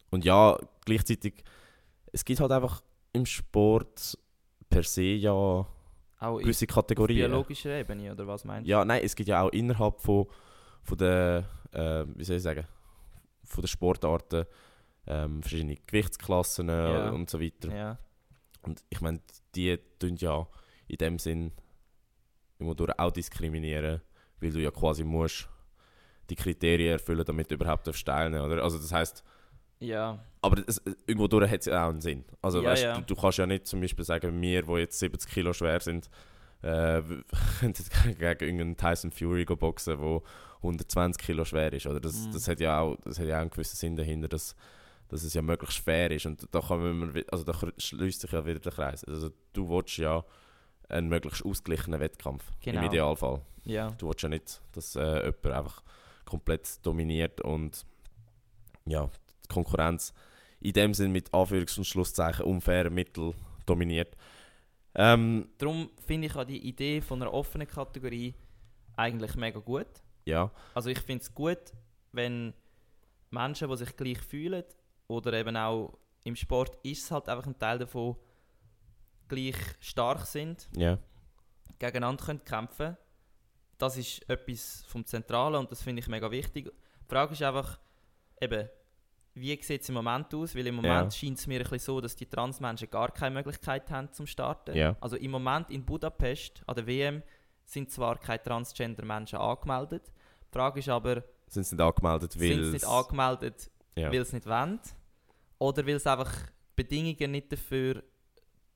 Und ja, gleichzeitig, es gibt halt einfach im Sport per se ja Auch gewisse Kategorien. biologischer Ebene, oder was meinst du? Ja, nein, es gibt ja auch innerhalb von, von der, äh, wie soll ich sagen, von der Sportarten ähm, verschiedene Gewichtsklassen äh, Ja. und so weiter. Ja. Und ich meine, die tun ja in dem Sinn durch auch diskriminieren, weil du ja quasi musst die Kriterien erfüllen, damit du überhaupt teilnehmen oder? Also das heißt, ja. aber es, irgendwo durch hat es ja auch einen Sinn. Also Ja, weißt, ja. Du, du kannst ja nicht zum Beispiel sagen, wir, die jetzt 70 Kilo schwer sind, äh, gegen irgendeinen Tyson Fury go boxen, der 120 Kilo schwer ist. Oder? Das, Mhm. das, hat ja auch, das hat ja auch einen gewissen Sinn dahinter, dass dass es ja möglichst fair ist. Und da, kann man, wi- also da schließt sich ja wieder der Kreis. Also du willst ja einen möglichst ausgeglichenen Wettkampf Genau. im Idealfall. Ja. Du willst ja nicht, dass äh, jemand einfach komplett dominiert und ja, die Konkurrenz in dem Sinn mit Anführungs- und Schlusszeichen unfairen Mittel dominiert. Ähm, Darum finde ich auch die Idee von einer offenen Kategorie eigentlich mega gut. ja, Also ich finde es gut, wenn Menschen, die sich gleich fühlen oder eben auch im Sport ist es halt einfach ein Teil davon, gleich stark sind, ja, gegeneinander können kämpfen Das ist etwas vom Zentralen und das finde ich mega wichtig. Die Frage ist einfach, eben, wie sieht es im Moment aus? Weil im Moment Ja. scheint es mir ein bisschen so, dass die Transmenschen gar keine Möglichkeit haben zum Starten. Ja. Also im Moment in Budapest an der WM sind zwar keine Transgender-Menschen angemeldet. Die Frage ist aber, sind sie nicht angemeldet, sind weil sie nicht angemeldet, ja. weil sie nicht wollen? Oder weil es einfach Bedingungen nicht dafür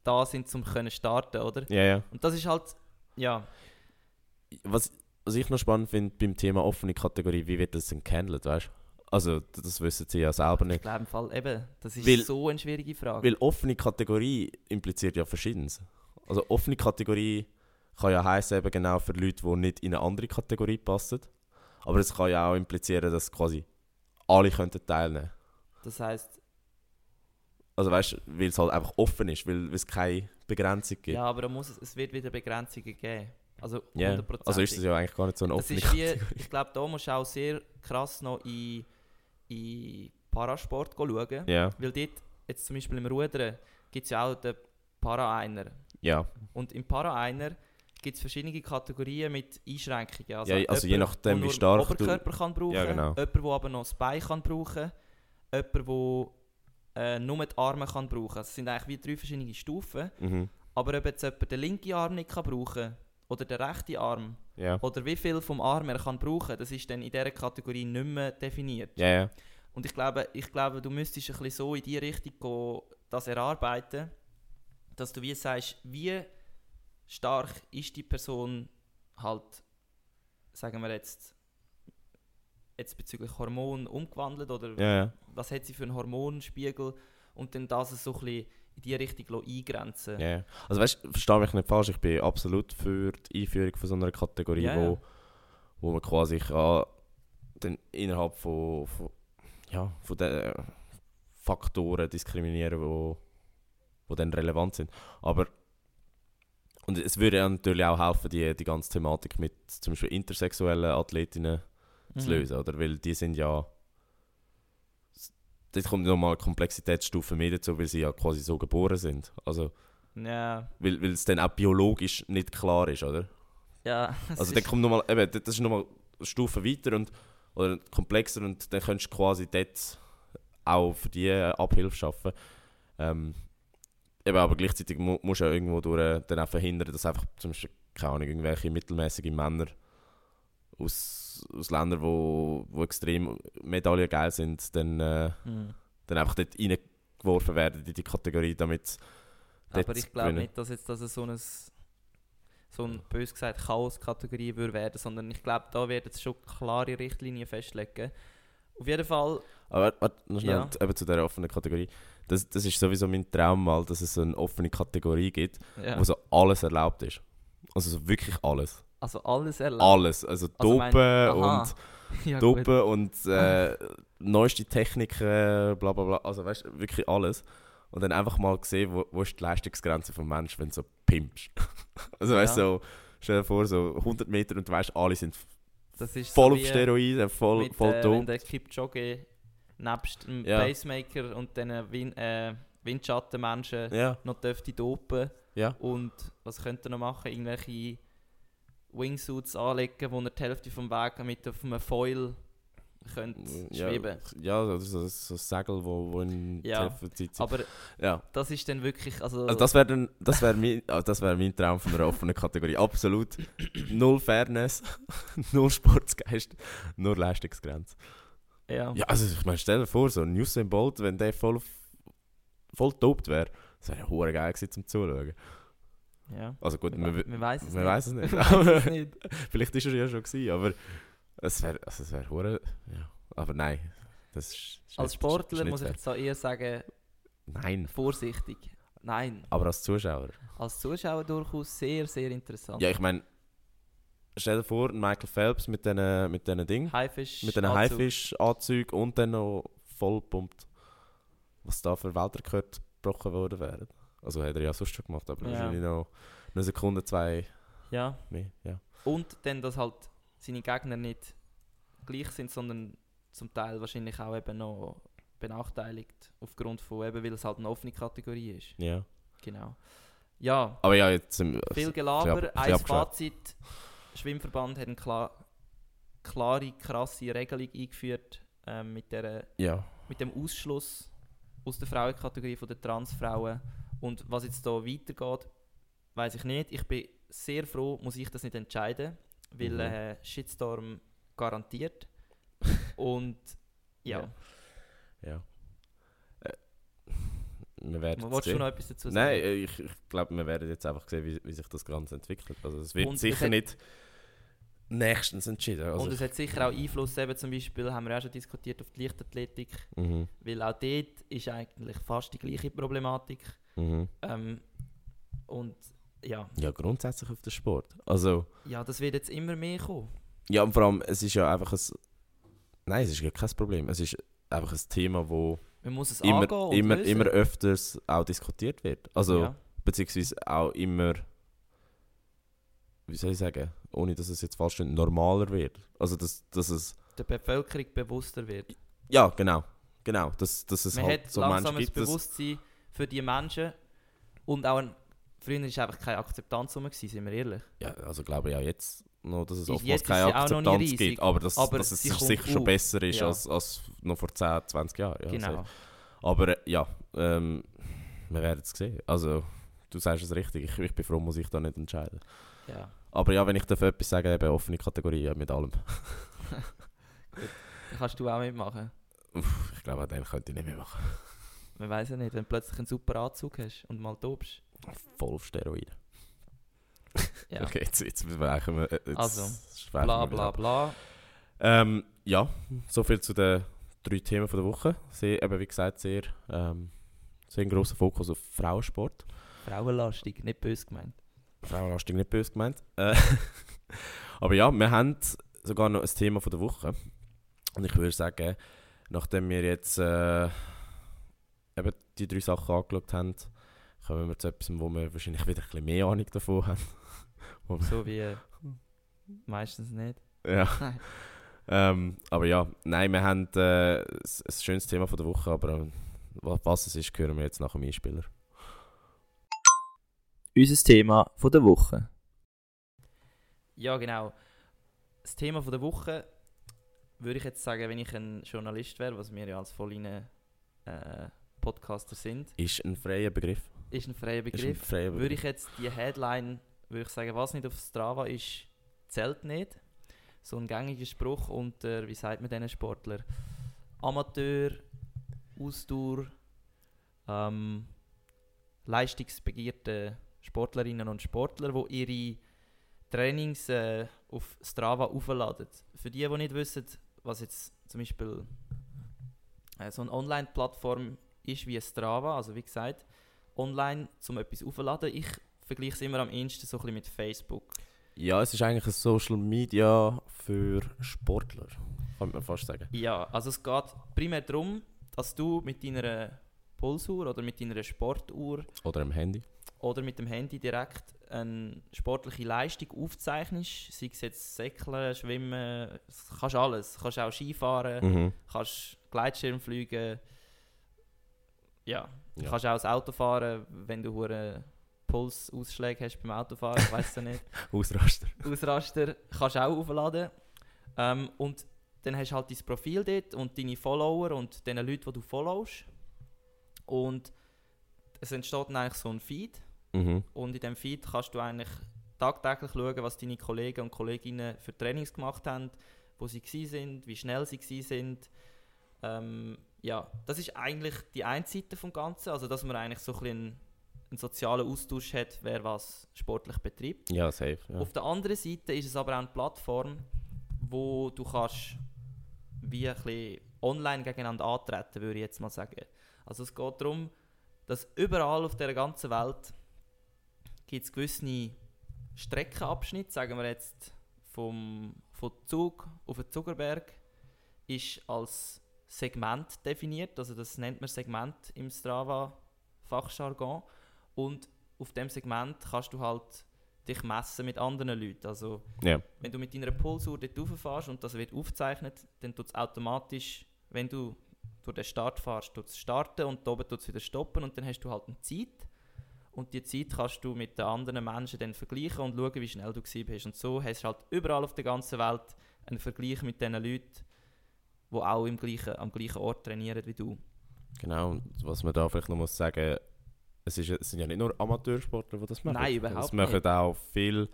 da sind, um können starten, oder? ja, ja. Und das ist halt, ja, Was, was ich noch spannend finde beim Thema offene Kategorie, wie wird das denn gehandelt, weißt du? Also, das wissen sie ja selber ich nicht. glaube im Fall eben, das ist Weil- so eine schwierige Frage. Weil offene Kategorie impliziert ja Verschiedenes. Also offene Kategorie kann ja heißen eben genau für Leute, die nicht in eine andere Kategorie passen. Aber es kann ja auch implizieren, dass quasi alle könnten teilnehmen. Das heißt, Also weißt du, weil es halt einfach offen ist, weil es keine Begrenzung gibt. ja, aber muss es, es wird wieder Begrenzungen geben. Also Ja. 100%. Also ist es ja eigentlich gar nicht so eine Das offene ist wie, Kategorie. ich glaube, da musst du auch sehr krass noch in, in Parasport schauen. Ja, Weil dort, jetzt zum Beispiel im Rudern, gibt es ja auch den Para-Einer. ja. Und im Para-Einer gibt es verschiedene Kategorien mit Einschränkungen. Also, Ja, also je jemand, nachdem, der wie stark du- Oberkörper kann brauchen Ja, genau. jemand, der aber noch das Bein kann brauchen jemand, der äh, nur die Arme kann brauchen Es sind eigentlich wie drei verschiedene Stufen. Mhm. Aber ob jetzt jemand den linken Arm nicht kann brauchen oder den rechten Arm Ja. oder wie viel vom Arm er kann brauchen, das ist dann in dieser Kategorie nicht mehr definiert. Ja. Und ich glaube, ich glaube, du müsstest ein bisschen so in die Richtung gehen, das erarbeiten, dass du wie sagst, wie stark ist die Person halt, sagen wir jetzt, jetzt bezüglich Hormon umgewandelt oder Ja, ja. was hat sie für einen Hormonspiegel und dann das so ein bisschen in die Richtung eingrenzen. Ja. Also weißt du, verstehe mich nicht falsch, ich bin absolut für die Einführung von so einer Kategorie, wo, wo man quasi kann, dann innerhalb von, von, ja, von den Faktoren diskriminieren, wo, wo dann relevant sind. Aber und es würde ja natürlich auch helfen, die, die ganze Thematik mit zum Beispiel intersexuellen Athletinnen Mhm. zu lösen, oder? Weil die sind ja dort kommt nochmal Komplexitätsstufe mehr dazu, weil sie ja quasi so geboren sind. Also Ja, weil, weil es dann auch biologisch nicht klar ist, oder? ja. Also dann kommt nochmal, eben, das ist nochmal eine Stufe weiter und, oder komplexer und dann könntest du quasi dort auch für die Abhilfe schaffen. Ähm, eben, aber gleichzeitig mu musst du ja irgendwo durch, äh, dann auch verhindern, dass einfach zum Beispiel, keine Ahnung, irgendwelche mittelmäßigen Männer aus, aus Ländern, wo, wo extrem medaillengeil sind, dann, äh, Mhm. dann einfach dort reingeworfen werden in die Kategorie, damit Aber ich glaube nicht, dass jetzt das so ein, so ein bös gesagt Chaos-Kategorie würde werden, sondern ich glaube, da werden es schon klare Richtlinien festlegen. Auf jeden Fall, Aber warte, noch schnell Ja. eben zu dieser offenen Kategorie. Das, das ist sowieso mein Traum mal, dass es so eine offene Kategorie gibt, ja. wo so alles erlaubt ist. Also so wirklich alles. also alles erlaubt. Alles. Also Also Dopen und ja. Dopen und äh, neueste Techniken, bla bla bla. Also weißt du, wirklich alles. Und dann einfach mal sehen, wo, wo ist die Leistungsgrenze vom Menschen, wenn du so pimpst. also weißt du, Ja. so, stell dir vor, so 100 Meter und du weißt, alle sind voll so auf Steroiden, voll, mit, voll äh, dope. wenn der Kipchoge nebst dem Ja. Pacemaker und den Win äh, Windschattenmenschen Ja, noch dürfte dopen. ja. Und was könnte er noch machen? Irgendwelche Wingsuits anlegen, wo er die Hälfte vom Weg mit auf einem Foil könnte ja, schweben. Ja, das ist so, ein Segel, wo, wo in Ja. der Hälfte Zeit sind. Aber Ja. das ist dann wirklich, also, Also das wäre das wär mein, ah, das wär mein Traum von einer offenen Kategorie. Absolut. Null Fairness, null Sportsgeist, nur Leistungsgrenze. Ja. Ja, also ich meine, stell dir vor, so ein Usain Bolt, wenn der voll, voll dopt wäre, das wäre ja hure geil gewesen zum Zuschauen. ja. Also gut, Wir, man, we- wir weiss es man nicht. weiß es nicht. Vielleicht ist er ja schon gewesen, aber es wäre, also es wäre hure, ja. Aber nein, Das ist, ist Als Sportler ist muss ich fair. jetzt so eher sagen, Nein, vorsichtig. Nein, aber als Zuschauer. als Zuschauer durchaus sehr, sehr interessant. Ja, ich meine, stell dir vor, Michael Phelps mit diesen mit diesen Ding, Haifisch. mit diesen. Haifisch-Anzügen und dann noch vollpumpt, was da für Weltrekord gebrochen worden wären. Also hat er ja sonst schon gemacht, aber Ja. wahrscheinlich noch eine Sekunde, zwei Ja, mehr. Ja. und dann, dass halt seine Gegner nicht gleich sind, sondern zum Teil wahrscheinlich auch eben noch benachteiligt, aufgrund von eben, weil es halt eine offene Kategorie ist. ja. Genau. Ja, Aber ja, jetzt sind wir... viel bisschen Gelaber, ab- bisschen ein. Fazit. Schwimmverband hat eine klar, klare, krasse Regelung eingeführt ähm, mit, der, Ja. mit dem Ausschluss aus der Frauenkategorie von der Transfrauen. Und was jetzt da weitergeht, weiß ich nicht. Ich bin sehr froh, muss ich das nicht entscheiden, weil Mhm. äh, Shitstorm garantiert. Und ja, Ja. ja. Äh, wir werden wolltest du sehen. noch etwas dazu sagen? Nein, äh, ich, ich glaube, wir werden jetzt einfach sehen, wie, wie sich das Ganze entwickelt. Also es wird Und sicher nicht nächstens entschieden. Also und es hat sicher auch Einfluss, eben zum Beispiel, haben wir auch schon diskutiert, auf die Leichtathletik, mhm, weil auch dort ist eigentlich fast die gleiche Problematik. mhm. Ähm, und ja, Ja, grundsätzlich auf den Sport. Also, ja, das wird jetzt immer mehr kommen. ja, und vor allem, es ist ja einfach ein... Nein, es ist ja kein Problem. Es ist einfach ein Thema, wo immer, immer, lösen. immer öfters auch diskutiert wird. Also, ja. beziehungsweise auch immer, wie soll ich sagen, ohne dass es jetzt falsch stimmt, normaler wird. Also, dass, dass es, der Bevölkerung bewusster wird. ja, genau, genau, dass, dass es Man halt hat so Menschen gibt, dass, Bewusstsein für die Menschen und auch ein, früher war einfach keine Akzeptanz rum, sind wir ehrlich. ja, also glaube ich auch jetzt noch, dass es oftmals keine Akzeptanz riesig, gibt, aber, dass, aber dass es sicher schon auf. besser ist Ja. als, als noch vor 10, 20 Jahren. Ja, genau. safe. Aber äh, ja, ähm, wir werden es sehen. Also, du sagst es richtig, ich, ich bin froh, muss ich da nicht entscheiden. Ja. Aber ja, wenn ich darf etwas sagen, eben offene Kategorie mit allem. Dann kannst du auch mitmachen. Uff, ich glaube, an dem könnte ich nicht mehr machen. Man weiß ja nicht, wenn du plötzlich einen super Anzug hast und mal tobst. Voll auf Steroiden. Ja. Okay, jetzt, jetzt beweichen wir. Jetzt Also, Bla bla bla. Ähm, ja, soviel zu den drei Themen von der Woche. Sehr, eben wie gesagt, sehr, ähm, sehr ein grosser Fokus auf Frauensport. Frauenlastig, nicht böse gemeint. Frauenlastig nicht böse gemeint. Äh, aber ja, wir haben sogar noch ein Thema von der Woche. Und ich würde sagen, nachdem wir jetzt äh, eben die drei Sachen angeschaut haben, kommen wir zu etwas, wo wir wahrscheinlich wieder ein bisschen mehr Ahnung davon haben. So wie äh, meistens nicht. ja. Ähm, aber ja, nein, wir haben äh, ein schönes Thema von der Woche, aber äh, wa- was es ist, hören wir jetzt nach dem Einspieler. Unser Thema von der Woche. Ja, genau. Das Thema von der Woche würde ich jetzt sagen, wenn ich ein Journalist wäre, was wir ja als volline äh, Podcaster sind, Ist ein freier Begriff. ist ein freier Ist ein Begriff. freier Würde ich jetzt die Headline, würde ich sagen, was nicht auf Strava ist, zählt nicht. So ein gängiger Spruch unter, wie sagt man diesen Sportler? Amateur, Ausdauer, ähm, leistungsbegehrte Sportlerinnen und Sportler, die ihre Trainings äh, auf Strava aufladen. Für die, die nicht wissen, was jetzt zum Beispiel äh, so eine Online-Plattform ist wie Strava, also wie gesagt, online zum etwas aufzuladen. Ich vergleiche es immer am ehesten so ein bisschen mit Facebook. Ja, es ist eigentlich ein Social Media für Sportler, kann man fast sagen. Ja, also es geht primär darum, dass du mit deiner Pulsuhr oder mit deiner Sportuhr Oder am Handy. Oder mit dem Handy direkt eine sportliche Leistung aufzeichnest. Sei es jetzt Säckeln, Schwimmen, kannst alles. Du kannst auch Skifahren, Mhm. kannst Gleitschirm fliegen. Ja, Ja. kannst auch das Auto fahren, wenn du hure Pulsausschläge hast beim Autofahren, ich weiß es nicht. Ausraster. Ausraster kannst du auch aufladen. Ähm, und dann hast du halt dein Profil dort und deine Follower und den Leute, die du followst. Und es entsteht dann eigentlich so ein Feed. Mhm. Und in diesem Feed kannst du eigentlich tagtäglich schauen, was deine Kollegen und Kolleginnen für Trainings gemacht haben, wo sie waren, wie schnell sie waren. Ähm, ja, das ist eigentlich die eine Seite vom Ganzen, also dass man eigentlich so ein bisschen einen, einen sozialen Austausch hat, wer was sportlich betreibt. Ja, safe. Ja. Auf der anderen Seite ist es aber auch eine Plattform, wo du kannst wie ein bisschen online gegeneinander antreten, würde ich jetzt mal sagen. Also es geht darum, dass überall auf der ganzen Welt gibt es gewisse Streckenabschnitte, sagen wir jetzt vom, vom Zug auf den Zuckerberg, ist als Segment definiert, also das nennt man Segment im Strava-Fachjargon und auf dem Segment kannst du halt dich messen mit anderen Leuten. Also Ja. wenn du mit deiner Pulsuhr dort rauffährst und das wird aufgezeichnet, dann tut es automatisch, wenn du durch den Start fährst, tut's starten und oben tut es wieder stoppen und dann hast du halt eine Zeit. Und die Zeit kannst du mit den anderen Menschen dann vergleichen und schauen, wie schnell du gewesen bist. Und so hast du halt überall auf der ganzen Welt einen Vergleich mit den Leuten, die auch im gleichen, am gleichen Ort trainieren wie du. Genau, und was man da vielleicht noch muss sagen, es, ist, es sind ja nicht nur Amateursportler, die das machen. Nein, überhaupt Es machen nicht. auch viele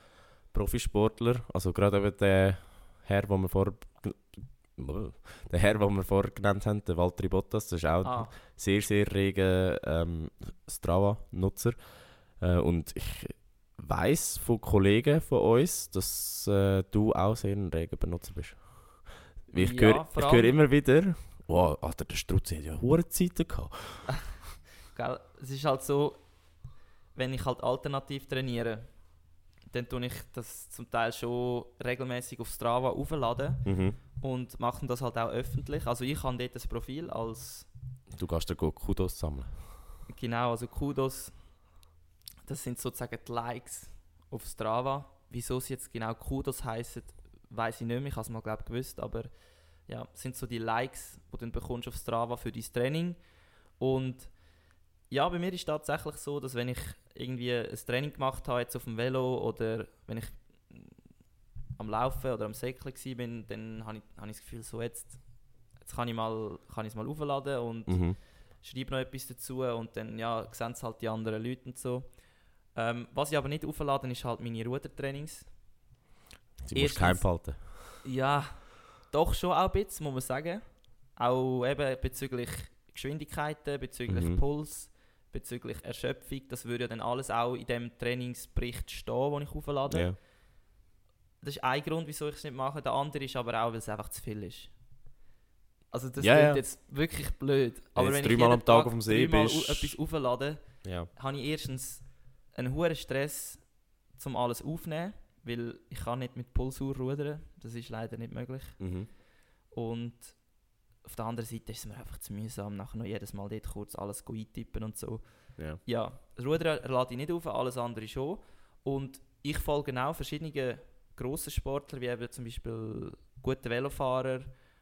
Profisportler, also gerade eben der Herr, den wir vor der Herr, den wir vorher genannt haben, der Valtteri Bottas, das ist auch Ah, sehr, sehr rege ähm, Strava-Nutzer. Äh, und ich weiß von Kollegen von uns, dass äh, du auch sehr ein reger Benutzer bist. Ich Ja, höre allem- immer wieder, wow, Alter, der Strutzi hat ja hohe Zeiten gehabt. Gell? Es ist halt so, wenn ich halt alternativ trainiere, dann tue ich das zum Teil schon regelmäßig auf Strava aufladen Mhm. Und mache das halt auch öffentlich. Also ich habe dort ein Profil als, Du gehst da gut Kudos sammeln. genau, also Kudos, das sind sozusagen die Likes auf Strava. Wieso es jetzt genau Kudos heißen, weiß ich nicht mehr, ich habe es mal glaube gewusst, aber ja, sind so die Likes, die du dann bekommst auf Strava für dein Training und ja, bei mir ist es tatsächlich so, dass wenn ich irgendwie ein Training gemacht habe, jetzt auf dem Velo oder wenn ich am Laufen oder am Säckeln war, bin, dann habe ich, habe ich das Gefühl, so jetzt, jetzt kann ich mal, kann ich es mal aufladen und Mhm. schreibe noch etwas dazu und dann ja, sehen es halt die anderen Leute und so. Ähm, was ich aber nicht aufladen, ist halt meine Rudertrainings. Sie musst geheim behalten. Ja, doch schon auch ein bisschen, muss man sagen. Auch eben bezüglich Geschwindigkeiten, bezüglich Mhm. Puls, bezüglich Erschöpfung. Das würde ja dann alles auch in dem Trainingsbericht stehen, den ich auflade. Ja. Das ist ein Grund, wieso ich es nicht mache. Der andere ist aber auch, weil es einfach zu viel ist. Also das Ja, klingt jetzt wirklich blöd. Aber jetzt wenn ich dreimal am Tag auf dem See u- etwas auflade, ja. habe ich erstens einen hohen Stress, um alles aufzunehmen, weil ich kann nicht mit Pulsuhr rudern. Das ist leider nicht möglich. Mhm. Und auf der anderen Seite ist es mir einfach zu mühsam, nachher noch jedes Mal dort kurz alles eintippen und so. Ja. Ja, das Rudern lade ich nicht auf, alles andere schon. Und ich folge auch verschiedenen grossen Sportlern, wie eben zum Beispiel guten Velofahrer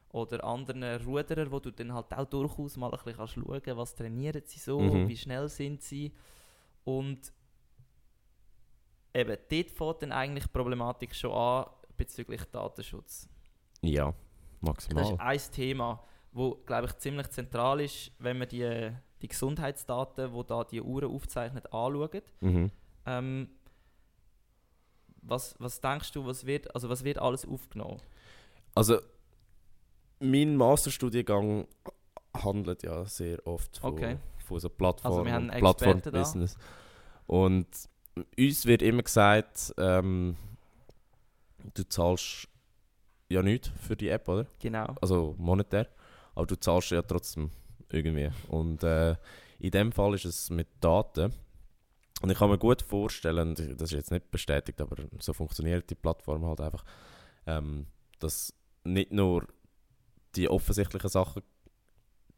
oder anderen Ruderer, wo du dann halt auch durchaus mal ein bisschen kannst schauen kannst, was trainieren sie so, Mhm. wie schnell sind sie. Und eben, dort fängt dann eigentlich die Problematik schon an bezüglich Datenschutz. ja, Das maximal. ist ein Thema, wo glaube ich ziemlich zentral ist, wenn man die, die Gesundheitsdaten, wo da die Uhren aufzeichnet, anschaut. Mhm. Ähm, was, was denkst du, was wird, also was wird alles aufgenommen? Also, mein Masterstudiengang handelt ja sehr oft von, Okay. von so Plattform Also. Plattform-Business. Und uns wird immer gesagt, ähm, du zahlst ja nichts für die App, oder? Genau. Also monetär. Aber du zahlst ja trotzdem irgendwie. Und äh, in dem Fall ist es mit Daten. Und ich kann mir gut vorstellen, das ist jetzt nicht bestätigt, aber so funktioniert die Plattform halt einfach, ähm, dass nicht nur die offensichtlichen Sachen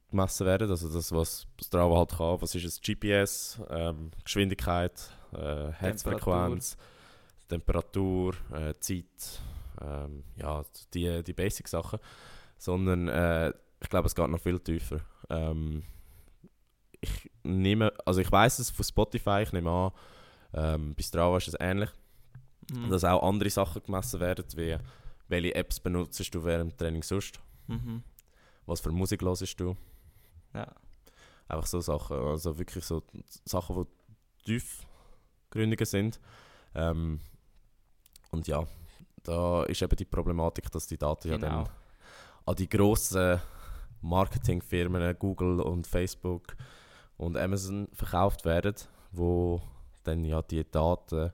gemessen werden, also das, was Strava halt kann, was ist es, GPS, ähm, Geschwindigkeit, äh, Herzfrequenz, Temperatur, äh, Zeit, ähm, ja, die, die Basic-Sachen, sondern äh, ich glaube, es geht noch viel tiefer. Ähm, ich nehme, also ich weiß es von Spotify, ich nehme an, ähm, bei Strava ist es ähnlich, Mhm. dass auch andere Sachen gemessen werden, wie welche Apps benutzt du während dem Training sonst, Mhm. was für Musik hörst du, Ja. einfach so Sachen, also wirklich so Sachen, die tiefgründiger sind. Ähm, und ja, da ist eben die Problematik, dass die Daten ja Genau. dann an die grossen Marketingfirmen, Google und Facebook und Amazon verkauft werden, wo dann ja die Daten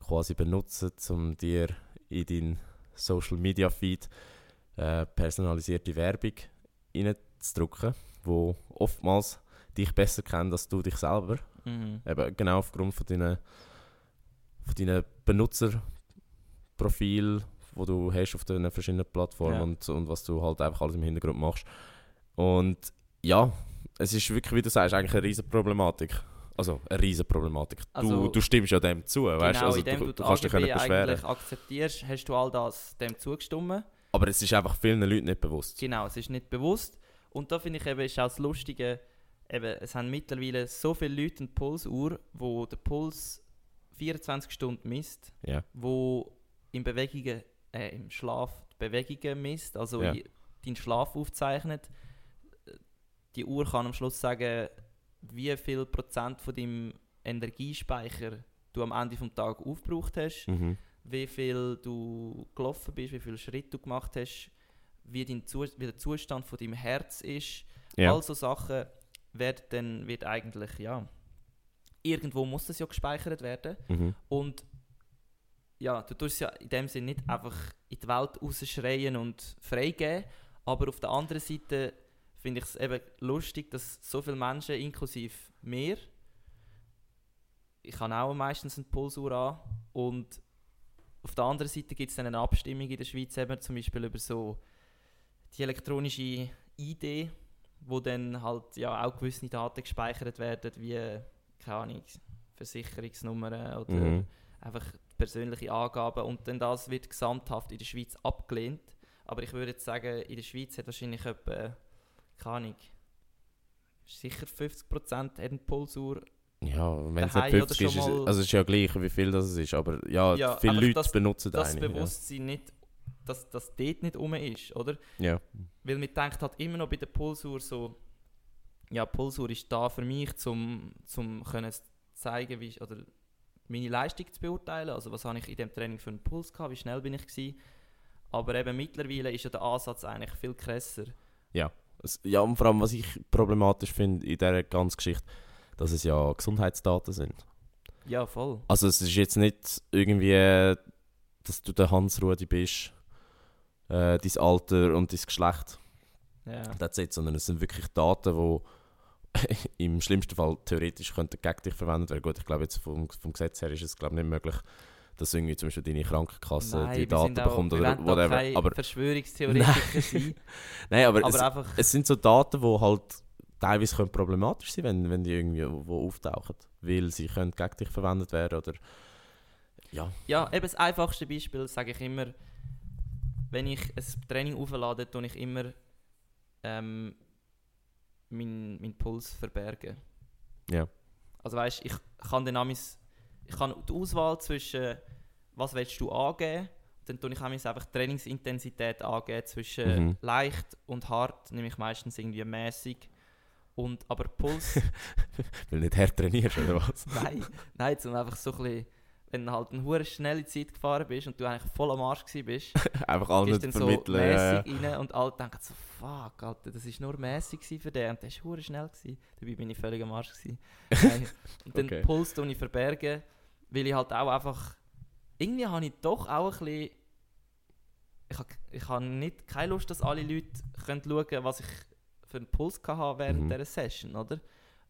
quasi benutzen, um dir in deinen Social Media Feed äh, personalisierte Werbung reinzudrücken, wo oftmals dich besser kennen als du dich selber. Mhm. Eben genau aufgrund von deinen, von deinen Benutzerprofil, wo du hast auf den verschiedenen Plattformen Ja. und, und was du halt einfach alles im Hintergrund machst. Und ja, es ist wirklich, wie du sagst, eigentlich eine riesen Problematik. Also eine riesen Problematik. Also- du, du stimmst ja dem zu, weißt genau, also indem du, du, kannst dich nicht beschweren. eigentlich akzeptierst, hast du all das dem zugestimmt. Aber es ist einfach vielen Leuten nicht bewusst. Genau, es ist nicht bewusst. Und da finde ich eben, ist auch das Lustige, eben, es haben mittlerweile so viele Leute eine Pulsuhr, wo der Puls 24 Stunden misst, Ja. wo im, Bewegungen, äh, im Schlaf die Bewegungen misst, also i- deinen Schlaf aufzeichnet. Die Uhr kann am Schluss sagen, wie viel Prozent von deinem Energiespeicher du am Ende des Tages aufgebraucht hast Mhm. wie viel du gelaufen bist, wie viele Schritte du gemacht hast, wie, dein Zu wie der Zustand von deinem Herz ist. Ja. All so Sachen wird dann wird eigentlich, ja, irgendwo muss das ja gespeichert werden. Mhm. Und ja, du tust es ja in dem Sinne nicht einfach in die Welt rausschreien und freigeben, aber auf der anderen Seite finde ich es eben lustig, dass so viele Menschen, inklusive mir, ich habe auch meistens eine Pulsuhr an und auf der anderen Seite gibt es dann eine Abstimmung in der Schweiz eben zum Beispiel über so die elektronische ID, wo dann halt ja auch gewisse Daten gespeichert werden, wie, keine Ahnung, Versicherungsnummern oder Mhm. einfach persönliche Angaben und dann das wird gesamthaft in der Schweiz abgelehnt. Aber ich würde jetzt sagen, in der Schweiz hat wahrscheinlich etwa, keine Ahnung, sicher 50% hat eine Pulsuhr. Ja, wenn es nicht oder 50 ist, ist mal- also es ist ja gleich, wie viel das ist, aber ja, Ja, viele Leute das- benutzen Das eine. Bewusstsein nicht, dass das dort nicht rum ist, oder? Ja. ja. Weil man denkt halt immer noch bei der Pulsuhr so, ja, Pulsuhr ist da für mich, zum, zum können zeigen, wie ich, oder meine Leistung zu beurteilen. Also was habe ich in dem Training für einen Puls gehabt, wie schnell bin ich gewesen. Aber eben mittlerweile ist ja der Ansatz eigentlich viel krasser. Es- Ja, und vor allem, was ich problematisch finde in dieser ganzen Geschichte, dass es ja Gesundheitsdaten sind. Ja, voll. Also es ist jetzt nicht irgendwie, dass du der Hans Rudi bist, äh, dein Alter und dein Geschlecht, Ja. that's it, sondern es sind wirklich Daten, die im schlimmsten Fall theoretisch könnten gegen dich verwendet werden. Gut, ich glaube jetzt vom, vom Gesetz her ist es glaube nicht möglich, dass irgendwie zum Beispiel deine Krankenkasse Nein, die Daten auch, bekommt wir oder whatever. keine Aber, Verschwörungstheoretiker sein. nein, aber, Aber es, einfach, es sind so Daten, die halt teilweise können problematisch sein wenn, wenn die irgendwie wo auftauchen. Weil sie können gegen dich verwendet werden oder... Ja. ja, eben das einfachste Beispiel sage ich immer, wenn ich ein Training auflade, tue ich immer ähm, meinen mein Puls verbergen. Ja. Also weißt, ich kann dann amigs, ich kann die Auswahl zwischen was willst du angeben, dann tue ich amigs einfach Trainingsintensität angeben zwischen Mhm. leicht und hart, nämlich meistens irgendwie mäßig. Und aber Puls, Weil du nicht hart trainierst oder was? nein, nein, zum einfach so ein bisschen, wenn du halt eine hure schnelle Zeit gefahren bist und du eigentlich voll am Arsch bist, Einfach allen gehst dann so vermitteln. ja. mäßig rein und alle denken so, fuck, Alter, das ist nur mäßig für den und der ist hure schnell gewesen. Dabei bin ich völlig am Arsch gewesen. Und dann Okay. Puls tue ich verbergen, weil ich halt auch einfach, irgendwie habe ich doch auch ein bisschen, ich habe ich hab nicht, keine Lust, dass alle Leute können schauen können, was ich für einen Puls hatte während Mhm. dieser Session, oder?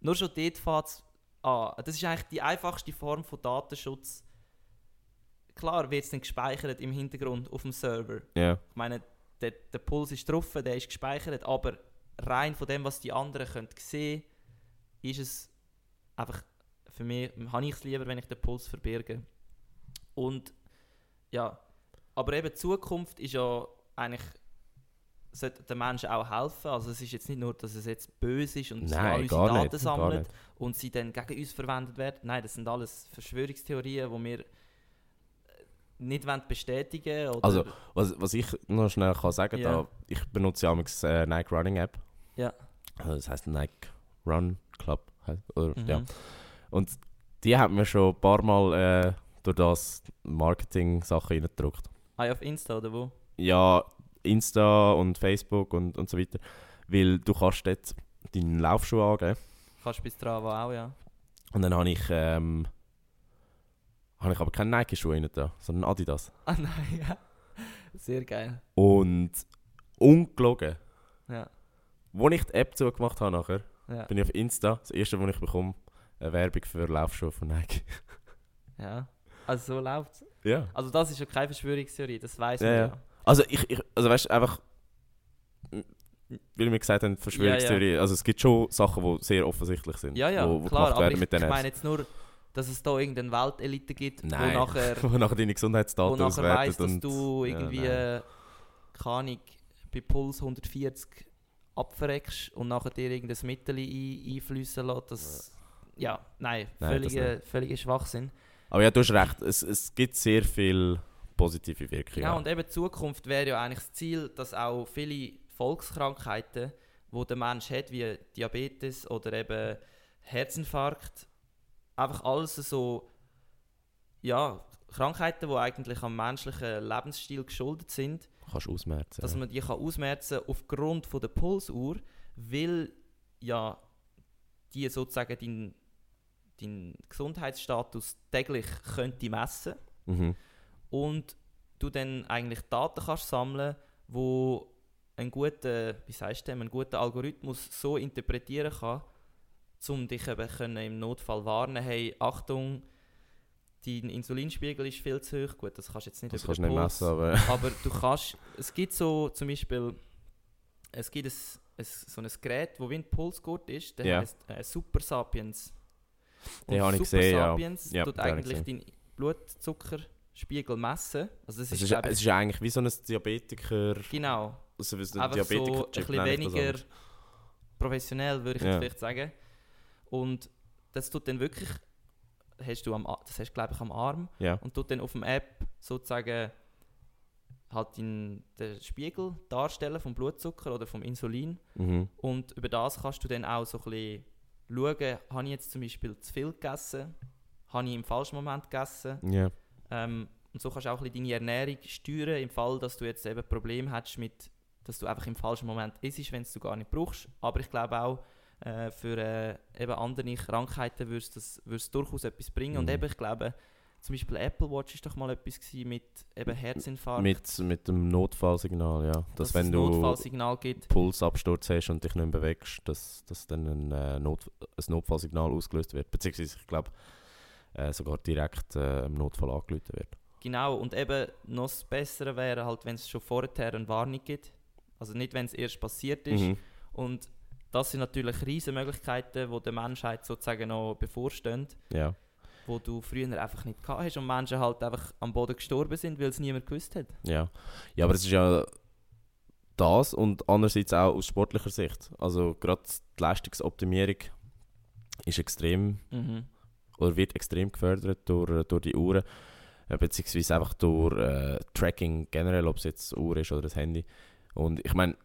Nur schon dort fängt es an. Das ist eigentlich die einfachste Form von Datenschutz. Klar wird es dann gespeichert im Hintergrund auf dem Server. Ja. Ich meine, der, der Puls ist drauf, der ist gespeichert, aber rein von dem, was die anderen können sehen ist es einfach für mich, habe ich es lieber, wenn ich den Puls verbirge. Und ja, aber eben die Zukunft ist ja eigentlich, sollte den Menschen auch helfen. Also es ist jetzt nicht nur, dass es jetzt böse ist und sie Nein, all unsere Daten sammelt und sie dann gegen uns verwendet werden. Nein, das sind alles Verschwörungstheorien, die wir äh, nicht wollen bestätigen oder Also, Was, was ich noch schnell kann sagen da, ich benutze ja amigs, äh, Nike Running App. Ja. Also das heißt Nike Run Club. Oder, Mhm. ja. Und die hat mir schon ein paar Mal äh, durch das Marketing-Sachen reingedruckt. Ah, auf Insta oder wo? Ja, Insta und Facebook und, und so weiter. Weil du kannst dort deinen Laufschuh angeben. Kannst bis Strava auch, ja. Und dann habe ich, ähm, habe ich aber keine Nike-Schuhe rein da, sondern Adidas. Ah nein, ja. Sehr geil. Und ungelogen, Ja. Wo ich die App zugemacht habe nachher, Ja. bin ich auf Insta, das erste, was ich bekomme, eine Werbung für Laufschuhe von Nike. ja. Also so läuft ja. Also das ist ja keine Verschwörungstheorie, das weiß Ja, man ja. ja. Also ich, ich also weißt du, einfach, weil wir gesagt haben, Verschwörungstheorie, also es gibt schon Sachen, die sehr offensichtlich sind, Ja, ja, wo, wo klar, aber ich, ich meine jetzt nur, dass es da irgendeine Weltelite gibt, Nein. wo nachher, wo nachher deine wo Gesundheitsdaten nachher auswertet weiss, dass du ja, irgendwie, nein. äh, keine Ahnung, bei Puls 140 abverreckst und nachher dir irgendein Mittel ein, einfließen lässt, das... Ja, nein, Nein, völliger, Schwachsinn. Aber ja, du hast recht, es, es gibt sehr viel positive Wirkung. Genau, und eben Zukunft wäre ja eigentlich das Ziel, dass auch viele Volkskrankheiten, die der Mensch hat, wie Diabetes oder eben Herzinfarkt, einfach alles so, ja, Krankheiten, die eigentlich am menschlichen Lebensstil geschuldet sind, Kannst ausmerzen. dass ja. man die kann ausmerzen aufgrund von der Pulsuhr, weil ja die sozusagen deinen dein Gesundheitsstatus täglich könnte messen Mhm. und du dann eigentlich Daten kannst sammeln, wo ein guter, wie dem, einen guten Algorithmus so interpretieren kann, um dich eben können im Notfall warnen, hey, Achtung, dein Insulinspiegel ist viel zu hoch. Gut, das kannst du jetzt nicht Das kannst nicht messen, aber... aber du kannst, es gibt so zum Beispiel, es gibt ein, ein, so ein Gerät, wo wie ein Pulsgurt ist, der Ja. heißt äh, Super Sapiens. Den habe ich gesehen, ja. Sapiens Ja, tut habe ich eigentlich deinen Blutzuckerspiegel messen. Also das Es ist, ist, es ist eigentlich wie so ein Diabetiker... genau, Also wie so ein einfach so ein bisschen das weniger professionell, würde ich Ja. vielleicht sagen. Und das tut dann wirklich, hast du am, das hast glaube ich am Arm, Ja. und tut dann auf dem App sozusagen halt den, den Spiegel darstellen vom Blutzucker oder vom Insulin Mhm. und über das kannst du dann auch so ein bisschen schauen, habe ich jetzt zum Beispiel zu viel gegessen, habe ich im falschen Moment gegessen Ja. ähm, und so kannst du auch ein bisschen deine Ernährung steuern im Fall, dass du jetzt eben Probleme hast mit, dass du einfach im falschen Moment isst, wenn du gar nicht brauchst, aber ich glaube auch äh, für äh, eben andere Krankheiten würde es durchaus etwas bringen und Mhm. eben ich glaube zum Beispiel Apple Watch ist doch mal etwas mit eben Herzinfarkt, Mit, mit dem Notfallsignal, ja. Dass, dass wenn du Notfallsignal gibt. Pulsabsturz hast und dich nicht mehr bewegst, dass, dass dann ein, äh, Not, ein Notfallsignal ausgelöst wird. Beziehungsweise, ich glaube, äh, sogar direkt äh, im Notfall angerufen wird. Genau, und eben noch das Bessere wäre halt, wenn es schon vorher eine Warnung gibt. Also nicht, wenn es erst passiert ist. Mhm. Und das sind natürlich riesige Möglichkeiten, die der Menschheit sozusagen noch bevorstehen, Ja. Wo du früher einfach nicht gehabt hast und Menschen halt einfach am Boden gestorben sind, weil es niemand gewusst hat. Ja. ja, aber es ist ja das und andererseits auch aus sportlicher Sicht. Also gerade die Leistungsoptimierung ist extrem oder wird extrem gefördert durch, durch die Uhren, äh, beziehungsweise einfach durch äh, Tracking generell, ob es jetzt eine Uhr ist oder das Handy. Und ich meine,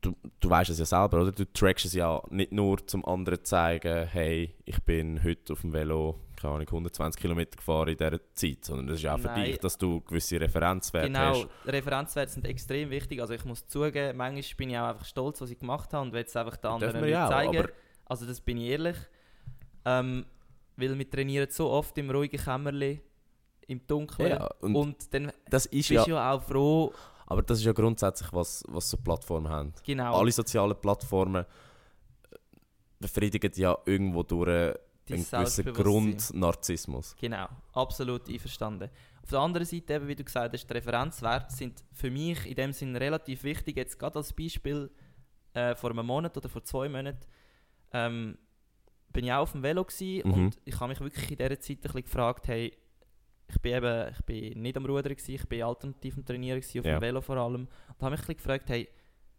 du, du weißt es ja selber, oder? Du trackst es ja nicht nur zum anderen zu zeigen, hey, ich bin heute auf dem Velo, keine Ahnung, 120 Kilometer gefahren in dieser Zeit, sondern das ist ja auch für Nein. dich, dass du gewisse Referenzwerte Genau, hast. Referenzwerte sind extrem wichtig. Also ich muss zugeben, manchmal bin ich auch einfach stolz, was ich gemacht habe und will es einfach den anderen ja nicht zeigen. Also das bin ich ehrlich. Ähm, weil wir trainieren so oft im ruhigen Kämmerli, im Dunkeln. ja, und, Und dann das ist bist ja, du ja auch froh, aber das ist ja grundsätzlich, was, was so Plattformen haben. genau, Alle sozialen Plattformen äh, befriedigen ja irgendwo durch einen gewissen. Grundnarzissmus. Genau, absolut einverstanden. Auf der anderen Seite, eben, wie du gesagt hast, die Referenzwerte sind für mich in dem Sinn relativ wichtig. Jetzt gerade als Beispiel äh, vor einem Monat oder vor zwei Monaten ähm, bin ich auch auf dem Velo Mhm. und ich habe mich wirklich in dieser Zeit ein bisschen gefragt, hey, ich bin eben ich bin nicht am Rudern, gewesen, ich bin alternativ am Trainieren, gewesen, auf Ja. dem Velo vor allem. Und habe mich ein bisschen gefragt, hey,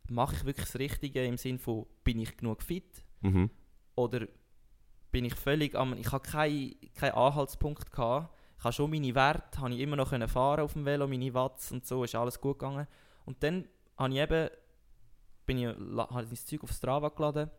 mache ich wirklich das Richtige im Sinne von, bin ich genug fit? Mhm. oder bin ich völlig am ich habe keinen keinen Anhaltspunkt gehabt. Ich habe schon meine Werte, habe ich immer noch können fahren auf dem Velo, meine Watts und so, ist alles gut gegangen. Und dann habe ich eben bin ich habe ich das Zeug auf Strava geladen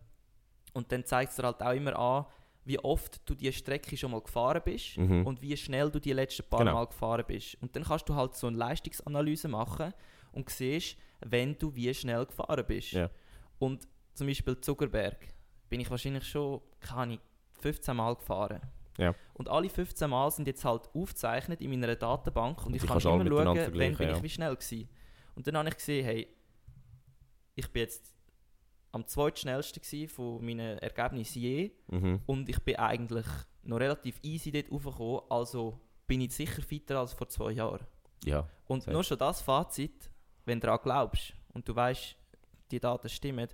und dann zeigt es dir halt auch immer an, wie oft du die Strecke schon mal gefahren bist Mhm. und wie schnell du die letzten paar Genau. Mal gefahren bist. Und dann kannst du halt so eine Leistungsanalyse machen und siehst, wenn du wie schnell gefahren bist. Ja. Und zum Beispiel Zuckerberg bin ich wahrscheinlich schon, keine Ahnung, 15 Mal gefahren. Ja. Und alle 15 Mal sind jetzt halt aufgezeichnet in meiner Datenbank und, Und ich kann immer schauen, wenn bin vergleichen, ich ja. wie schnell gewesen. Und dann habe ich gesehen, hey, ich bin jetzt am zweitschnellsten von meinen Ergebnissen je. Mhm. Und ich bin eigentlich noch relativ easy dort raufgekommen. Also bin ich sicher fitter als vor zwei Jahren. Ja. Und nur schon das Fazit, wenn du daran glaubst und du weißt, die Daten stimmen,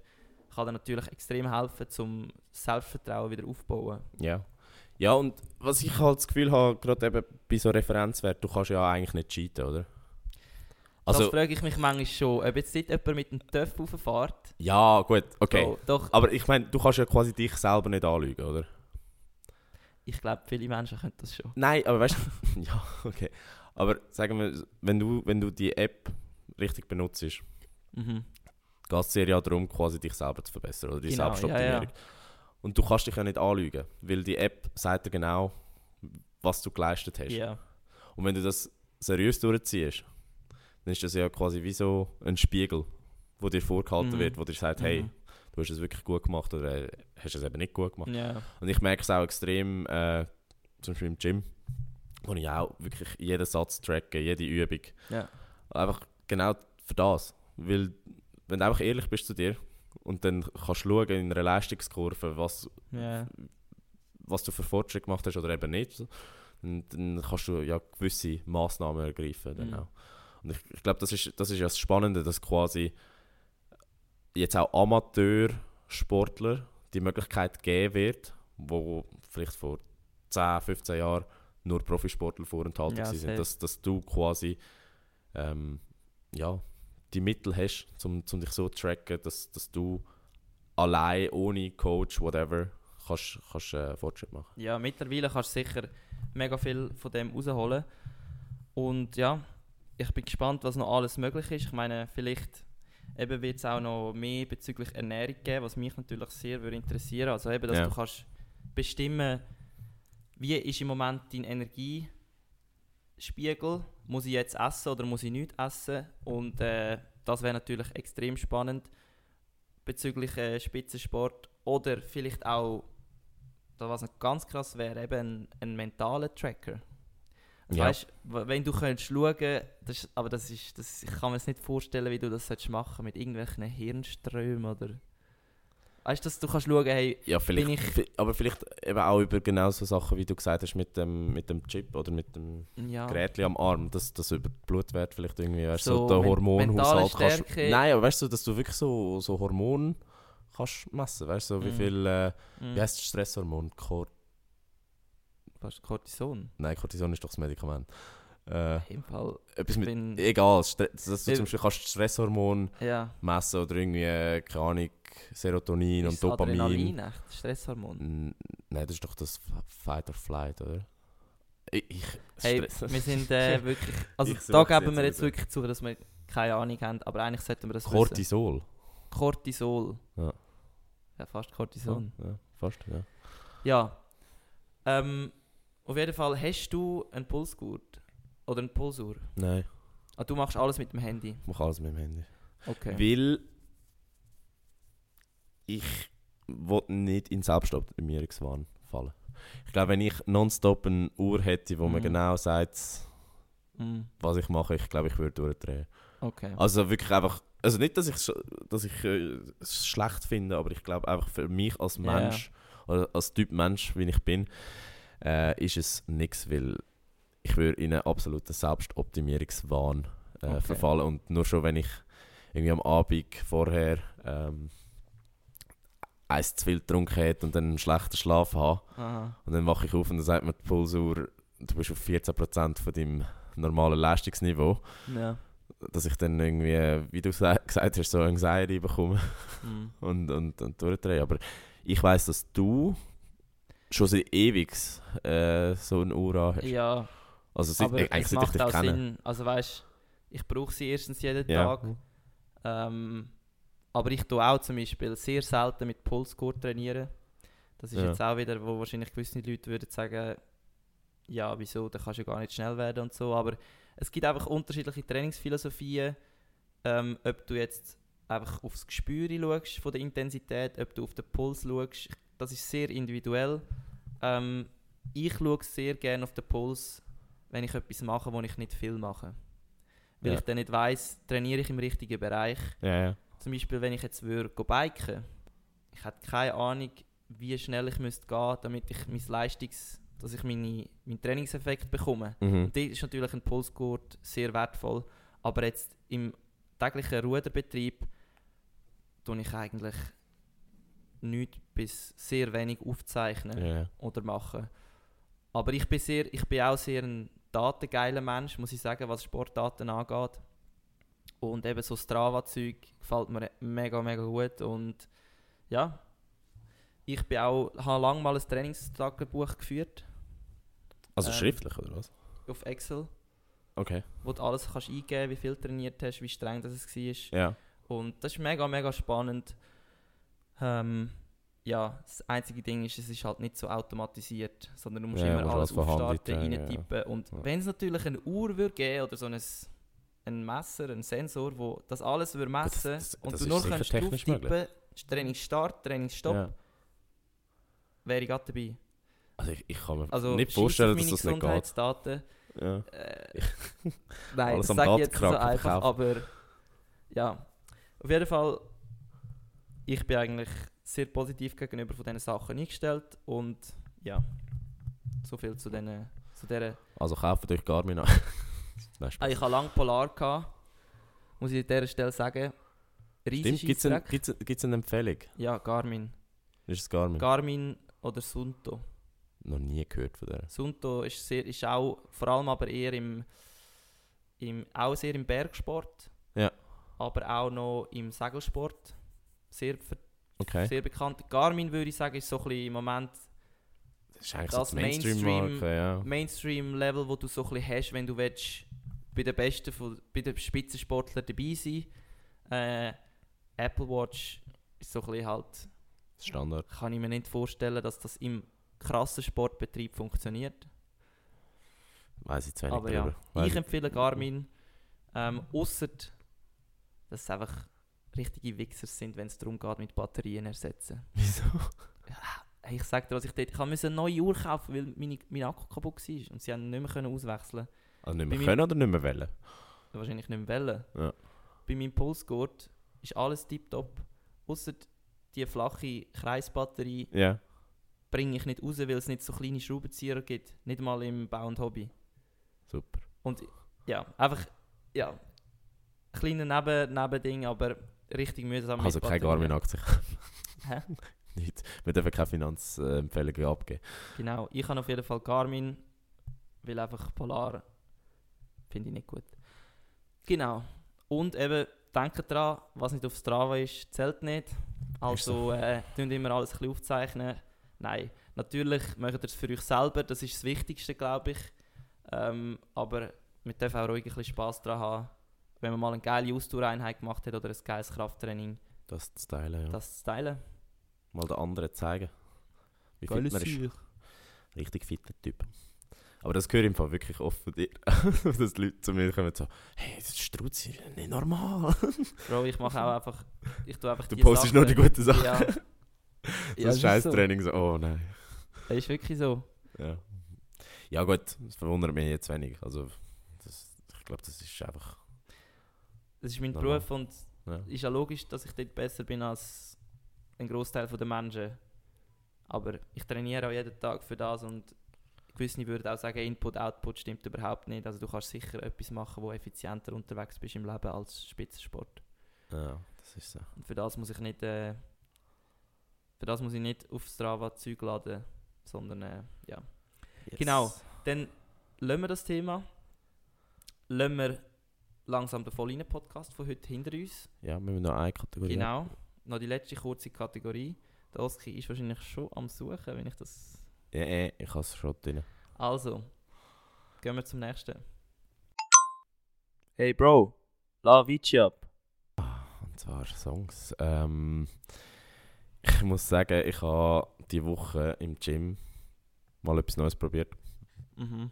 kann dir natürlich extrem helfen, zum Selbstvertrauen wieder aufzubauen. Ja. Ja, und was ich halt das Gefühl habe, gerade eben bei so Referenzwert, du kannst ja eigentlich nicht cheaten, oder? Das Also, frage ich mich manchmal schon, ob jetzt nicht jemand mit einem Töff rauffährt. ja, gut, okay. So, doch, Aber ich meine, du kannst ja quasi dich selber nicht anlügen, oder? ich glaube, viele Menschen können das schon. Nein, aber weißt du, ja, okay. Aber sagen wir, wenn du, wenn du die App richtig benutzt, geht Mhm. es dir ja darum, quasi dich selber zu verbessern, oder die Genau, Selbstoptimierung. ja, Und du kannst dich ja nicht anlügen, weil die App sagt dir genau, was du geleistet hast. Ja, Und wenn du das seriös durchziehst, dann ist das ja quasi wie so ein Spiegel, wo dir vorgehalten Mhm. wird, wo dir sagt, hey, Mhm. du hast es wirklich gut gemacht oder äh, hast es eben nicht gut gemacht. ja. Und ich merke es auch extrem, äh, zum Beispiel im Gym, wo ich auch wirklich jeden Satz tracke, jede Übung. Ja. Einfach genau für das. Weil, wenn du einfach ehrlich bist zu dir und dann kannst du schauen in einer Leistungskurve, was, ja. was du für Fortschritte gemacht hast oder eben nicht, dann, dann kannst du ja gewisse Massnahmen ergreifen. Dann Mhm. auch. Und ich, ich glaube, das ist, das ist ja das Spannende, dass quasi jetzt auch Amateursportler die Möglichkeit geben wird, wo vielleicht vor 10, 15 Jahren nur Profisportler vorenthalten Ja, waren, safe. dass, dass du quasi ähm, ja, die Mittel hast, um zum dich so zu tracken, dass, dass du allein, ohne Coach, whatever, kannst, kannst äh, Fortschritt machen. Ja, mittlerweile kannst du sicher mega viel von dem rausholen. Und ja, ich bin gespannt, was noch alles möglich ist. Ich meine, vielleicht eben wird es auch noch mehr bezüglich Ernährung geben, was mich natürlich sehr würde interessieren. Also eben, dass Ja. du kannst bestimmen, wie ist im Moment dein Energiespiegel? Muss ich jetzt essen oder muss ich nicht essen? Und äh, das wäre natürlich extrem spannend bezüglich äh, Spitzensport. Oder vielleicht auch da was ganz krass wäre, eben ein, ein mentaler Tracker. Ja. Weißt, wenn du könntest schauen, das aber das ist, das, ich kann mir jetzt nicht vorstellen, wie du das machen mit irgendwelchen Hirnströmen oder. Weißt du, dass du kannst schauen, hey, Ja, Bin ich- aber vielleicht eben auch über genau so Sachen, wie du gesagt hast, mit dem, mit dem Chip oder mit dem ja, Gerät am Arm, dass das über die Blutwert vielleicht irgendwie, weißt, so, So der Hormonhaushalt kannst. Nein, aber weißt du, dass du wirklich so, so Hormone kannst messen, weißt du, so wie Mhm. viel, äh, mm, wie heißt das Stresshormon? Cor fast Cortison. Nein, Cortison ist doch das Medikament. Äh, Im Fall. etwas mit, bin, egal, Stre dass du zum Beispiel kannst Stresshormon ja, messen oder irgendwie, äh, keine Ahnung, Serotonin ist und das Dopamin. Adrenalin, echt, Stresshormon. N- Nein, das ist doch das Fight or Flight, oder? Ich, ich Hey, wir sind äh, wirklich. Also da geben wir jetzt wirklich zu, dass wir keine Ahnung haben, aber eigentlich sollten wir das wissen. Cortisol. Cortisol. Ja. Ja, fast Cortison. Ja, fast, ja. Ja. Ähm, auf jeden Fall, hast du einen Pulsgurt? Oder eine Pulsuhr? Nein, Ah, du machst alles mit dem Handy. ich mache alles mit dem Handy. Okay. Weil ich will nicht in Selbstoptimierungswahn fallen. Ich glaube, wenn ich nonstop eine Uhr hätte, wo mir Mhm. genau sagt, Mm, was ich mache, ich glaube, ich würde durchdrehen. okay. Also wirklich einfach, also nicht, dass ich dass ich äh, es schlecht finde, aber ich glaube einfach für mich als. Mensch oder als Typ Mensch, wie ich bin, äh, ist es nichts, weil ich würde in einen absoluten Selbstoptimierungswahn äh, Okay. verfallen und nur schon wenn ich irgendwie am Abend vorher ähm, eins zu viel getrunken hätte und dann einen schlechten Schlaf habe Aha. und dann wache ich auf und dann sagt mir die Pulsuhr, du bist auf 14% von deinem normalen Leistungsniveau Ja. dass ich dann irgendwie, wie du sa- gesagt hast, so Anxiety bekomme Mm. und, und, und durchdrehe. Aber ich weiß, dass du schon seit ewig äh, so eine Uhr hast. Ja, Also seit, aber äh, eigentlich es seit ich macht dich auch kenne. Sinn. Also weißt ich brauche sie erstens jeden Ja. Tag. Ähm, aber ich tue auch zum Beispiel sehr selten mit Pulsgurt trainieren. Das ist Ja. jetzt auch wieder, wo wahrscheinlich gewisse Leute würden sagen, ja, wieso, da kannst du ja gar nicht schnell werden und so. Aber es gibt einfach unterschiedliche Trainingsphilosophien. Ähm, ob du jetzt einfach aufs Gespür schaust von der Intensität, ob du auf den Puls schaust, das ist sehr individuell. Ähm, ich schaue sehr gerne auf den Puls, wenn ich etwas mache, wo ich nicht viel mache. Weil Ja. ich dann nicht weiss, trainiere ich im richtigen Bereich Ja, ja. zum Beispiel, wenn ich jetzt würde biken, ich hätte keine Ahnung, wie schnell ich müsste gehen, damit ich mein Leistungs, dass ich meine, meinen Trainingseffekt bekomme. Mhm. Und ist natürlich ein Pulsgurt sehr wertvoll, aber jetzt im täglichen Ruderbetrieb tue ich eigentlich nichts bis sehr wenig aufzeichnen Ja. oder machen. Aber ich bin, sehr, ich bin auch sehr ein datengeiler Mensch, muss ich sagen, was Sportdaten angeht. Und eben so Strava-Zeug gefällt mir mega, mega gut. Und ja, ich bin auch, habe lange mal ein Trainingstagebuch geführt Also Ähm, schriftlich, oder was? auf Excel, Okay. wo du alles kannst eingeben wie viel trainiert hast, wie streng das war. Ja. Und das ist mega, mega spannend. Ähm, ja, das einzige Ding ist, es ist halt nicht so automatisiert, sondern du musst Ja, immer musst alles aufstarten, eintragen, ja. reintippen. Und Ja. wenn es natürlich eine Uhr würde geben oder so ein, ein Messer, ein Sensor, wo das alles würde messen das- und das du nur kannst technisch drauftippen, Trainingsstart, Trainingsstopp, Ja. wäre ich gerade dabei. Also ich, ich kann mir Also nicht vorstellen, dass das nicht geht. Gesundheitsdaten. Ja. Äh, nein, Alles das sage ich jetzt so einfach, aber ja. Auf jeden Fall, ich bin eigentlich sehr positiv gegenüber von diesen Sachen eingestellt und ja, so viel zu diesen, zu dieser... Also kauft euch Garmin an. Nein, Ah, ich hatte lange Polar, gehabt, muss ich an dieser Stelle sagen. Riesig gibt es eine, gibt's, gibt's eine Empfehlung? Ja, Garmin. Ist es Garmin? Garmin oder Sunto. Noch nie gehört von der. Sunto ist, sehr, ist auch, vor allem aber eher im, im, auch sehr im Bergsport. Ja. Aber auch noch im Segelsport. Sehr, Okay. sehr bekannt. Garmin würde ich sagen, ist so ein bisschen im Moment Das ist eigentlich das so die Mainstream-Marke, Mainstream- ja. Mainstream-Level, wo du so ein bisschen hast, wenn du willst, bei den Besten, von, bei den Spitzensportlern dabei sein äh, Apple Watch ist so ein bisschen halt, Standard. kann ich mir nicht vorstellen, dass das im krassen Sportbetrieb funktioniert. Weiß ich zu wenig Aber ja, drüber. Weiss ich empfehle Garmin, ähm, ausser dass es einfach richtige Wichser sind, wenn es darum geht, mit Batterien ersetzen. Wieso? Hey, ich sag dir, was ich dort, ich musste eine neue Uhr kaufen, weil meine, mein Akku kaputt war und sie haben nicht mehr können auswechseln. Also nicht Bei mehr mir- können oder nicht mehr wollen? Wahrscheinlich nicht mehr wollen. Ja. Bei meinem Pulsgurt ist alles tiptop, außer die flache Kreisbatterie Ja. bringe ich nicht raus, weil es nicht so kleine Schraubenzieher gibt, nicht mal im Bau und Hobby. Super. Und ja, einfach, ja, Neben Nebending, aber richtig mühsam. Also keine. Garmin-Aktie. Hä? Nicht. Wir dürfen keine Finanzempfehlungen abgeben. Genau, ich habe auf jeden Fall Garmin, weil einfach Polar finde ich nicht gut. Genau. Und eben, denkt dran, was nicht auf Strava ist, zählt nicht. Also, äh, tun immer alles ein bisschen aufzeichnen. Nein, natürlich macht ihr es für euch selber, das ist das Wichtigste, glaube ich. Ähm, aber wir dürfen auch ruhig ein bisschen Spass daran haben, wenn man mal eine geile Ausdauereinheit gemacht hat oder ein geiles Krafttraining, Das zu teilen, ja. das zu teilen. Mal den anderen zeigen. Wie fit Geiles man ist. Richtig fitter Typ. Aber das höre ich im Fall wirklich oft von dir. dass die Leute zu mir kommen und so, hey, das ist Struzzi, nicht normal. Bro, ich mache auch einfach, ich tue einfach Du die postest nur die Sachen- guten Sachen. Ja. So Ja, ein Scheiß-Training, so, oh nein. Das ist wirklich so. Ja. ja gut, das verwundert mich jetzt wenig. Also, das, ich glaube, das ist einfach... Das ist mein Normal. Beruf und Ja. ist ja logisch, dass ich dort besser bin als ein Großteil der Menschen. Aber ich trainiere auch jeden Tag für das und gewisse würden auch sagen, Input, Output stimmt überhaupt nicht. Also du kannst sicher etwas machen, wo effizienter unterwegs bist im Leben als Spitzensport. ja, das ist so. Und für das muss ich nicht, äh, für das muss ich nicht auf Strava Zeug laden, sondern äh, ja. Yes. Genau. Dann lassen wir das Thema. Lassen wir langsam den vollen Podcast von heute hinter uns. Ja, wir müssen noch eine Kategorie Genau. Noch die letzte kurze Kategorie. Der Oski ist wahrscheinlich schon am Suchen, wenn ich das. Ja, äh, ich habe es schon drin. Also, gehen wir zum nächsten. Hey Bro, la Vici ab. Und zwar Songs. Ähm, ich muss sagen, ich habe diese Woche im Gym mal etwas Neues probiert. Mhm.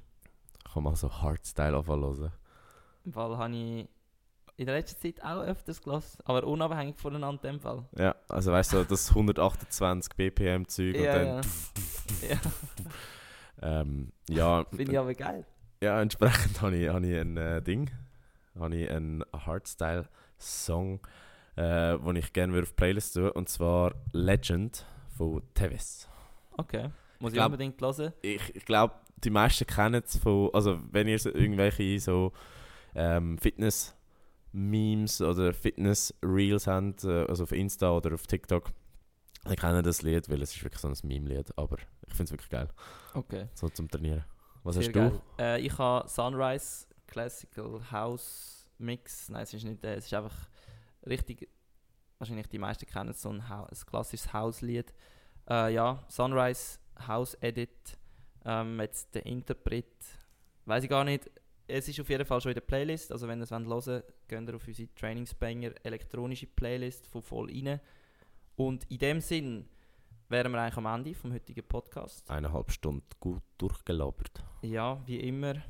Ich habe mal so Hardstyle anfangen Im Fall habe ich in der letzten Zeit auch öfters gelassen, aber unabhängig voneinander in dem Fall. Ja, also weißt du, das 128 BPM Zeug Ja, und dann. ja. ja, Ähm, ja, finde ich aber geil. ja, entsprechend habe ich, habe ich ein äh, Ding, habe ich einen Hardstyle Song äh, wo ich gerne auf die Playlist tun Und zwar Legend von Tevis. Okay. Muss ich, glaub- unbedingt hören. Ich, ich glaube, die meisten kennen es von. Also, wenn ihr so irgendwelche so ähm, Fitness-Memes oder Fitness-Reels habt, äh, also auf Insta oder auf TikTok, dann kennen das Lied, weil es ist wirklich so ein Meme-Lied. Aber ich finde es wirklich geil, Okay. so zum Trainieren. Was Sehr hast du? Äh, ich habe Sunrise Classical House Mix. Nein, es ist nicht, äh, es ist einfach richtig. Wahrscheinlich die meisten kennen so ein, ein klassisches House-Lied. Äh, ja, Sunrise House Edit. Ähm, jetzt der Interpret. Weiß ich gar nicht. Es ist auf jeden Fall schon in der Playlist. Also, wenn ihr es hören wollt, geht ihr auf unsere Trainingsbanger elektronische Playlist von voll rein. Und in dem Sinn wären wir eigentlich am Ende vom heutigen Podcast. Eineinhalb Stunden gut durchgelabert. Ja, wie immer.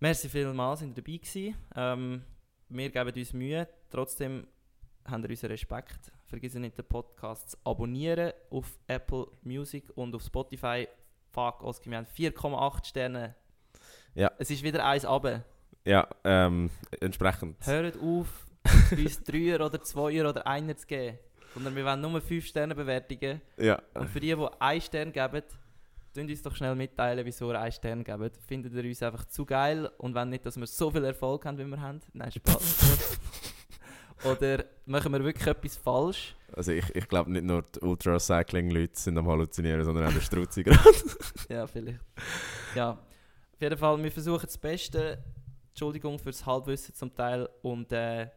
Merci vielmals, sind ihr dabei gewesen. Ähm, wir geben uns Mühe. Trotzdem habt ihr unseren Respekt. Vergiss nicht, den Podcast zu abonnieren auf Apple Music und auf Spotify. Fuck, Oski, wir haben 4,8 Sterne. Ja. Es ist wieder eins runter. Ja, ähm, entsprechend. Hört auf, uns Dreier oder Zweier oder Einer zu geben. Sondern wir wollen nur 5 Sterne Bewertungen. Ja, Und für die, die einen Stern geben, tun uns doch schnell mitteilen, wieso ihr einen Stern gebt. Findet ihr uns einfach zu geil und wenn nicht, dass wir so viel Erfolg haben, wie wir haben? Nein, Spaß. Oder machen wir wirklich etwas falsch? also ich, ich glaube nicht nur die Ultracycling-Leute sind am Halluzinieren, sondern auch der Struzzi gerade. Ja, vielleicht. Ja, auf jeden Fall, wir versuchen das Beste. Entschuldigung fürs Halbwissen zum Teil und äh,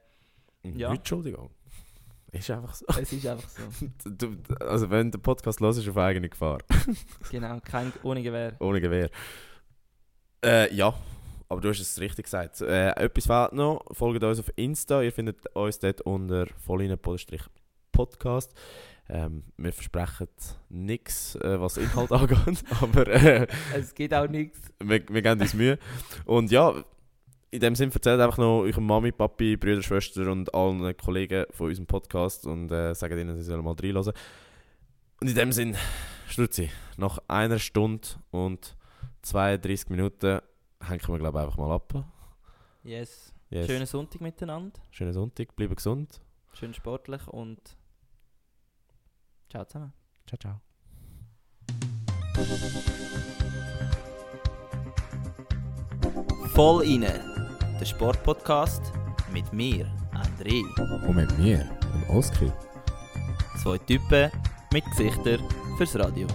Ja. Entschuldigung. Ist einfach so. es ist einfach so. Du, also wenn der Podcast los ist, auf eigene Gefahr. Genau, kein ohne Gewehr. Ohne Gewehr. Äh, ja, aber du hast es richtig gesagt. Äh, etwas fehlt noch. Folgt uns auf Insta. Ihr findet uns dort unter volline-podcast. Ähm, wir versprechen nichts, äh, was Inhalt angeht, aber äh, Es geht auch nichts. wir, wir geben uns Mühe. Und ja, in dem Sinn erzählt einfach noch eurer Mami, Papi, Brüder, Schwester und allen Kollegen von unserem Podcast und äh, sagt ihnen, sie sollen mal reinhören. Und in dem Sinn, Strutzi, nach einer Stunde und 32 Minuten hängen wir, glaube ich, einfach mal ab. Yes. Yes. Schönen Sonntag miteinander. Schönen Sonntag, bleiben gesund. Schön sportlich und Ciao zusammen. Ciao, ciao. Voll inne, der Sportpodcast mit mir, André. Und mit mir, dem Oskar. Zwei Typen mit Gesichtern fürs Radio.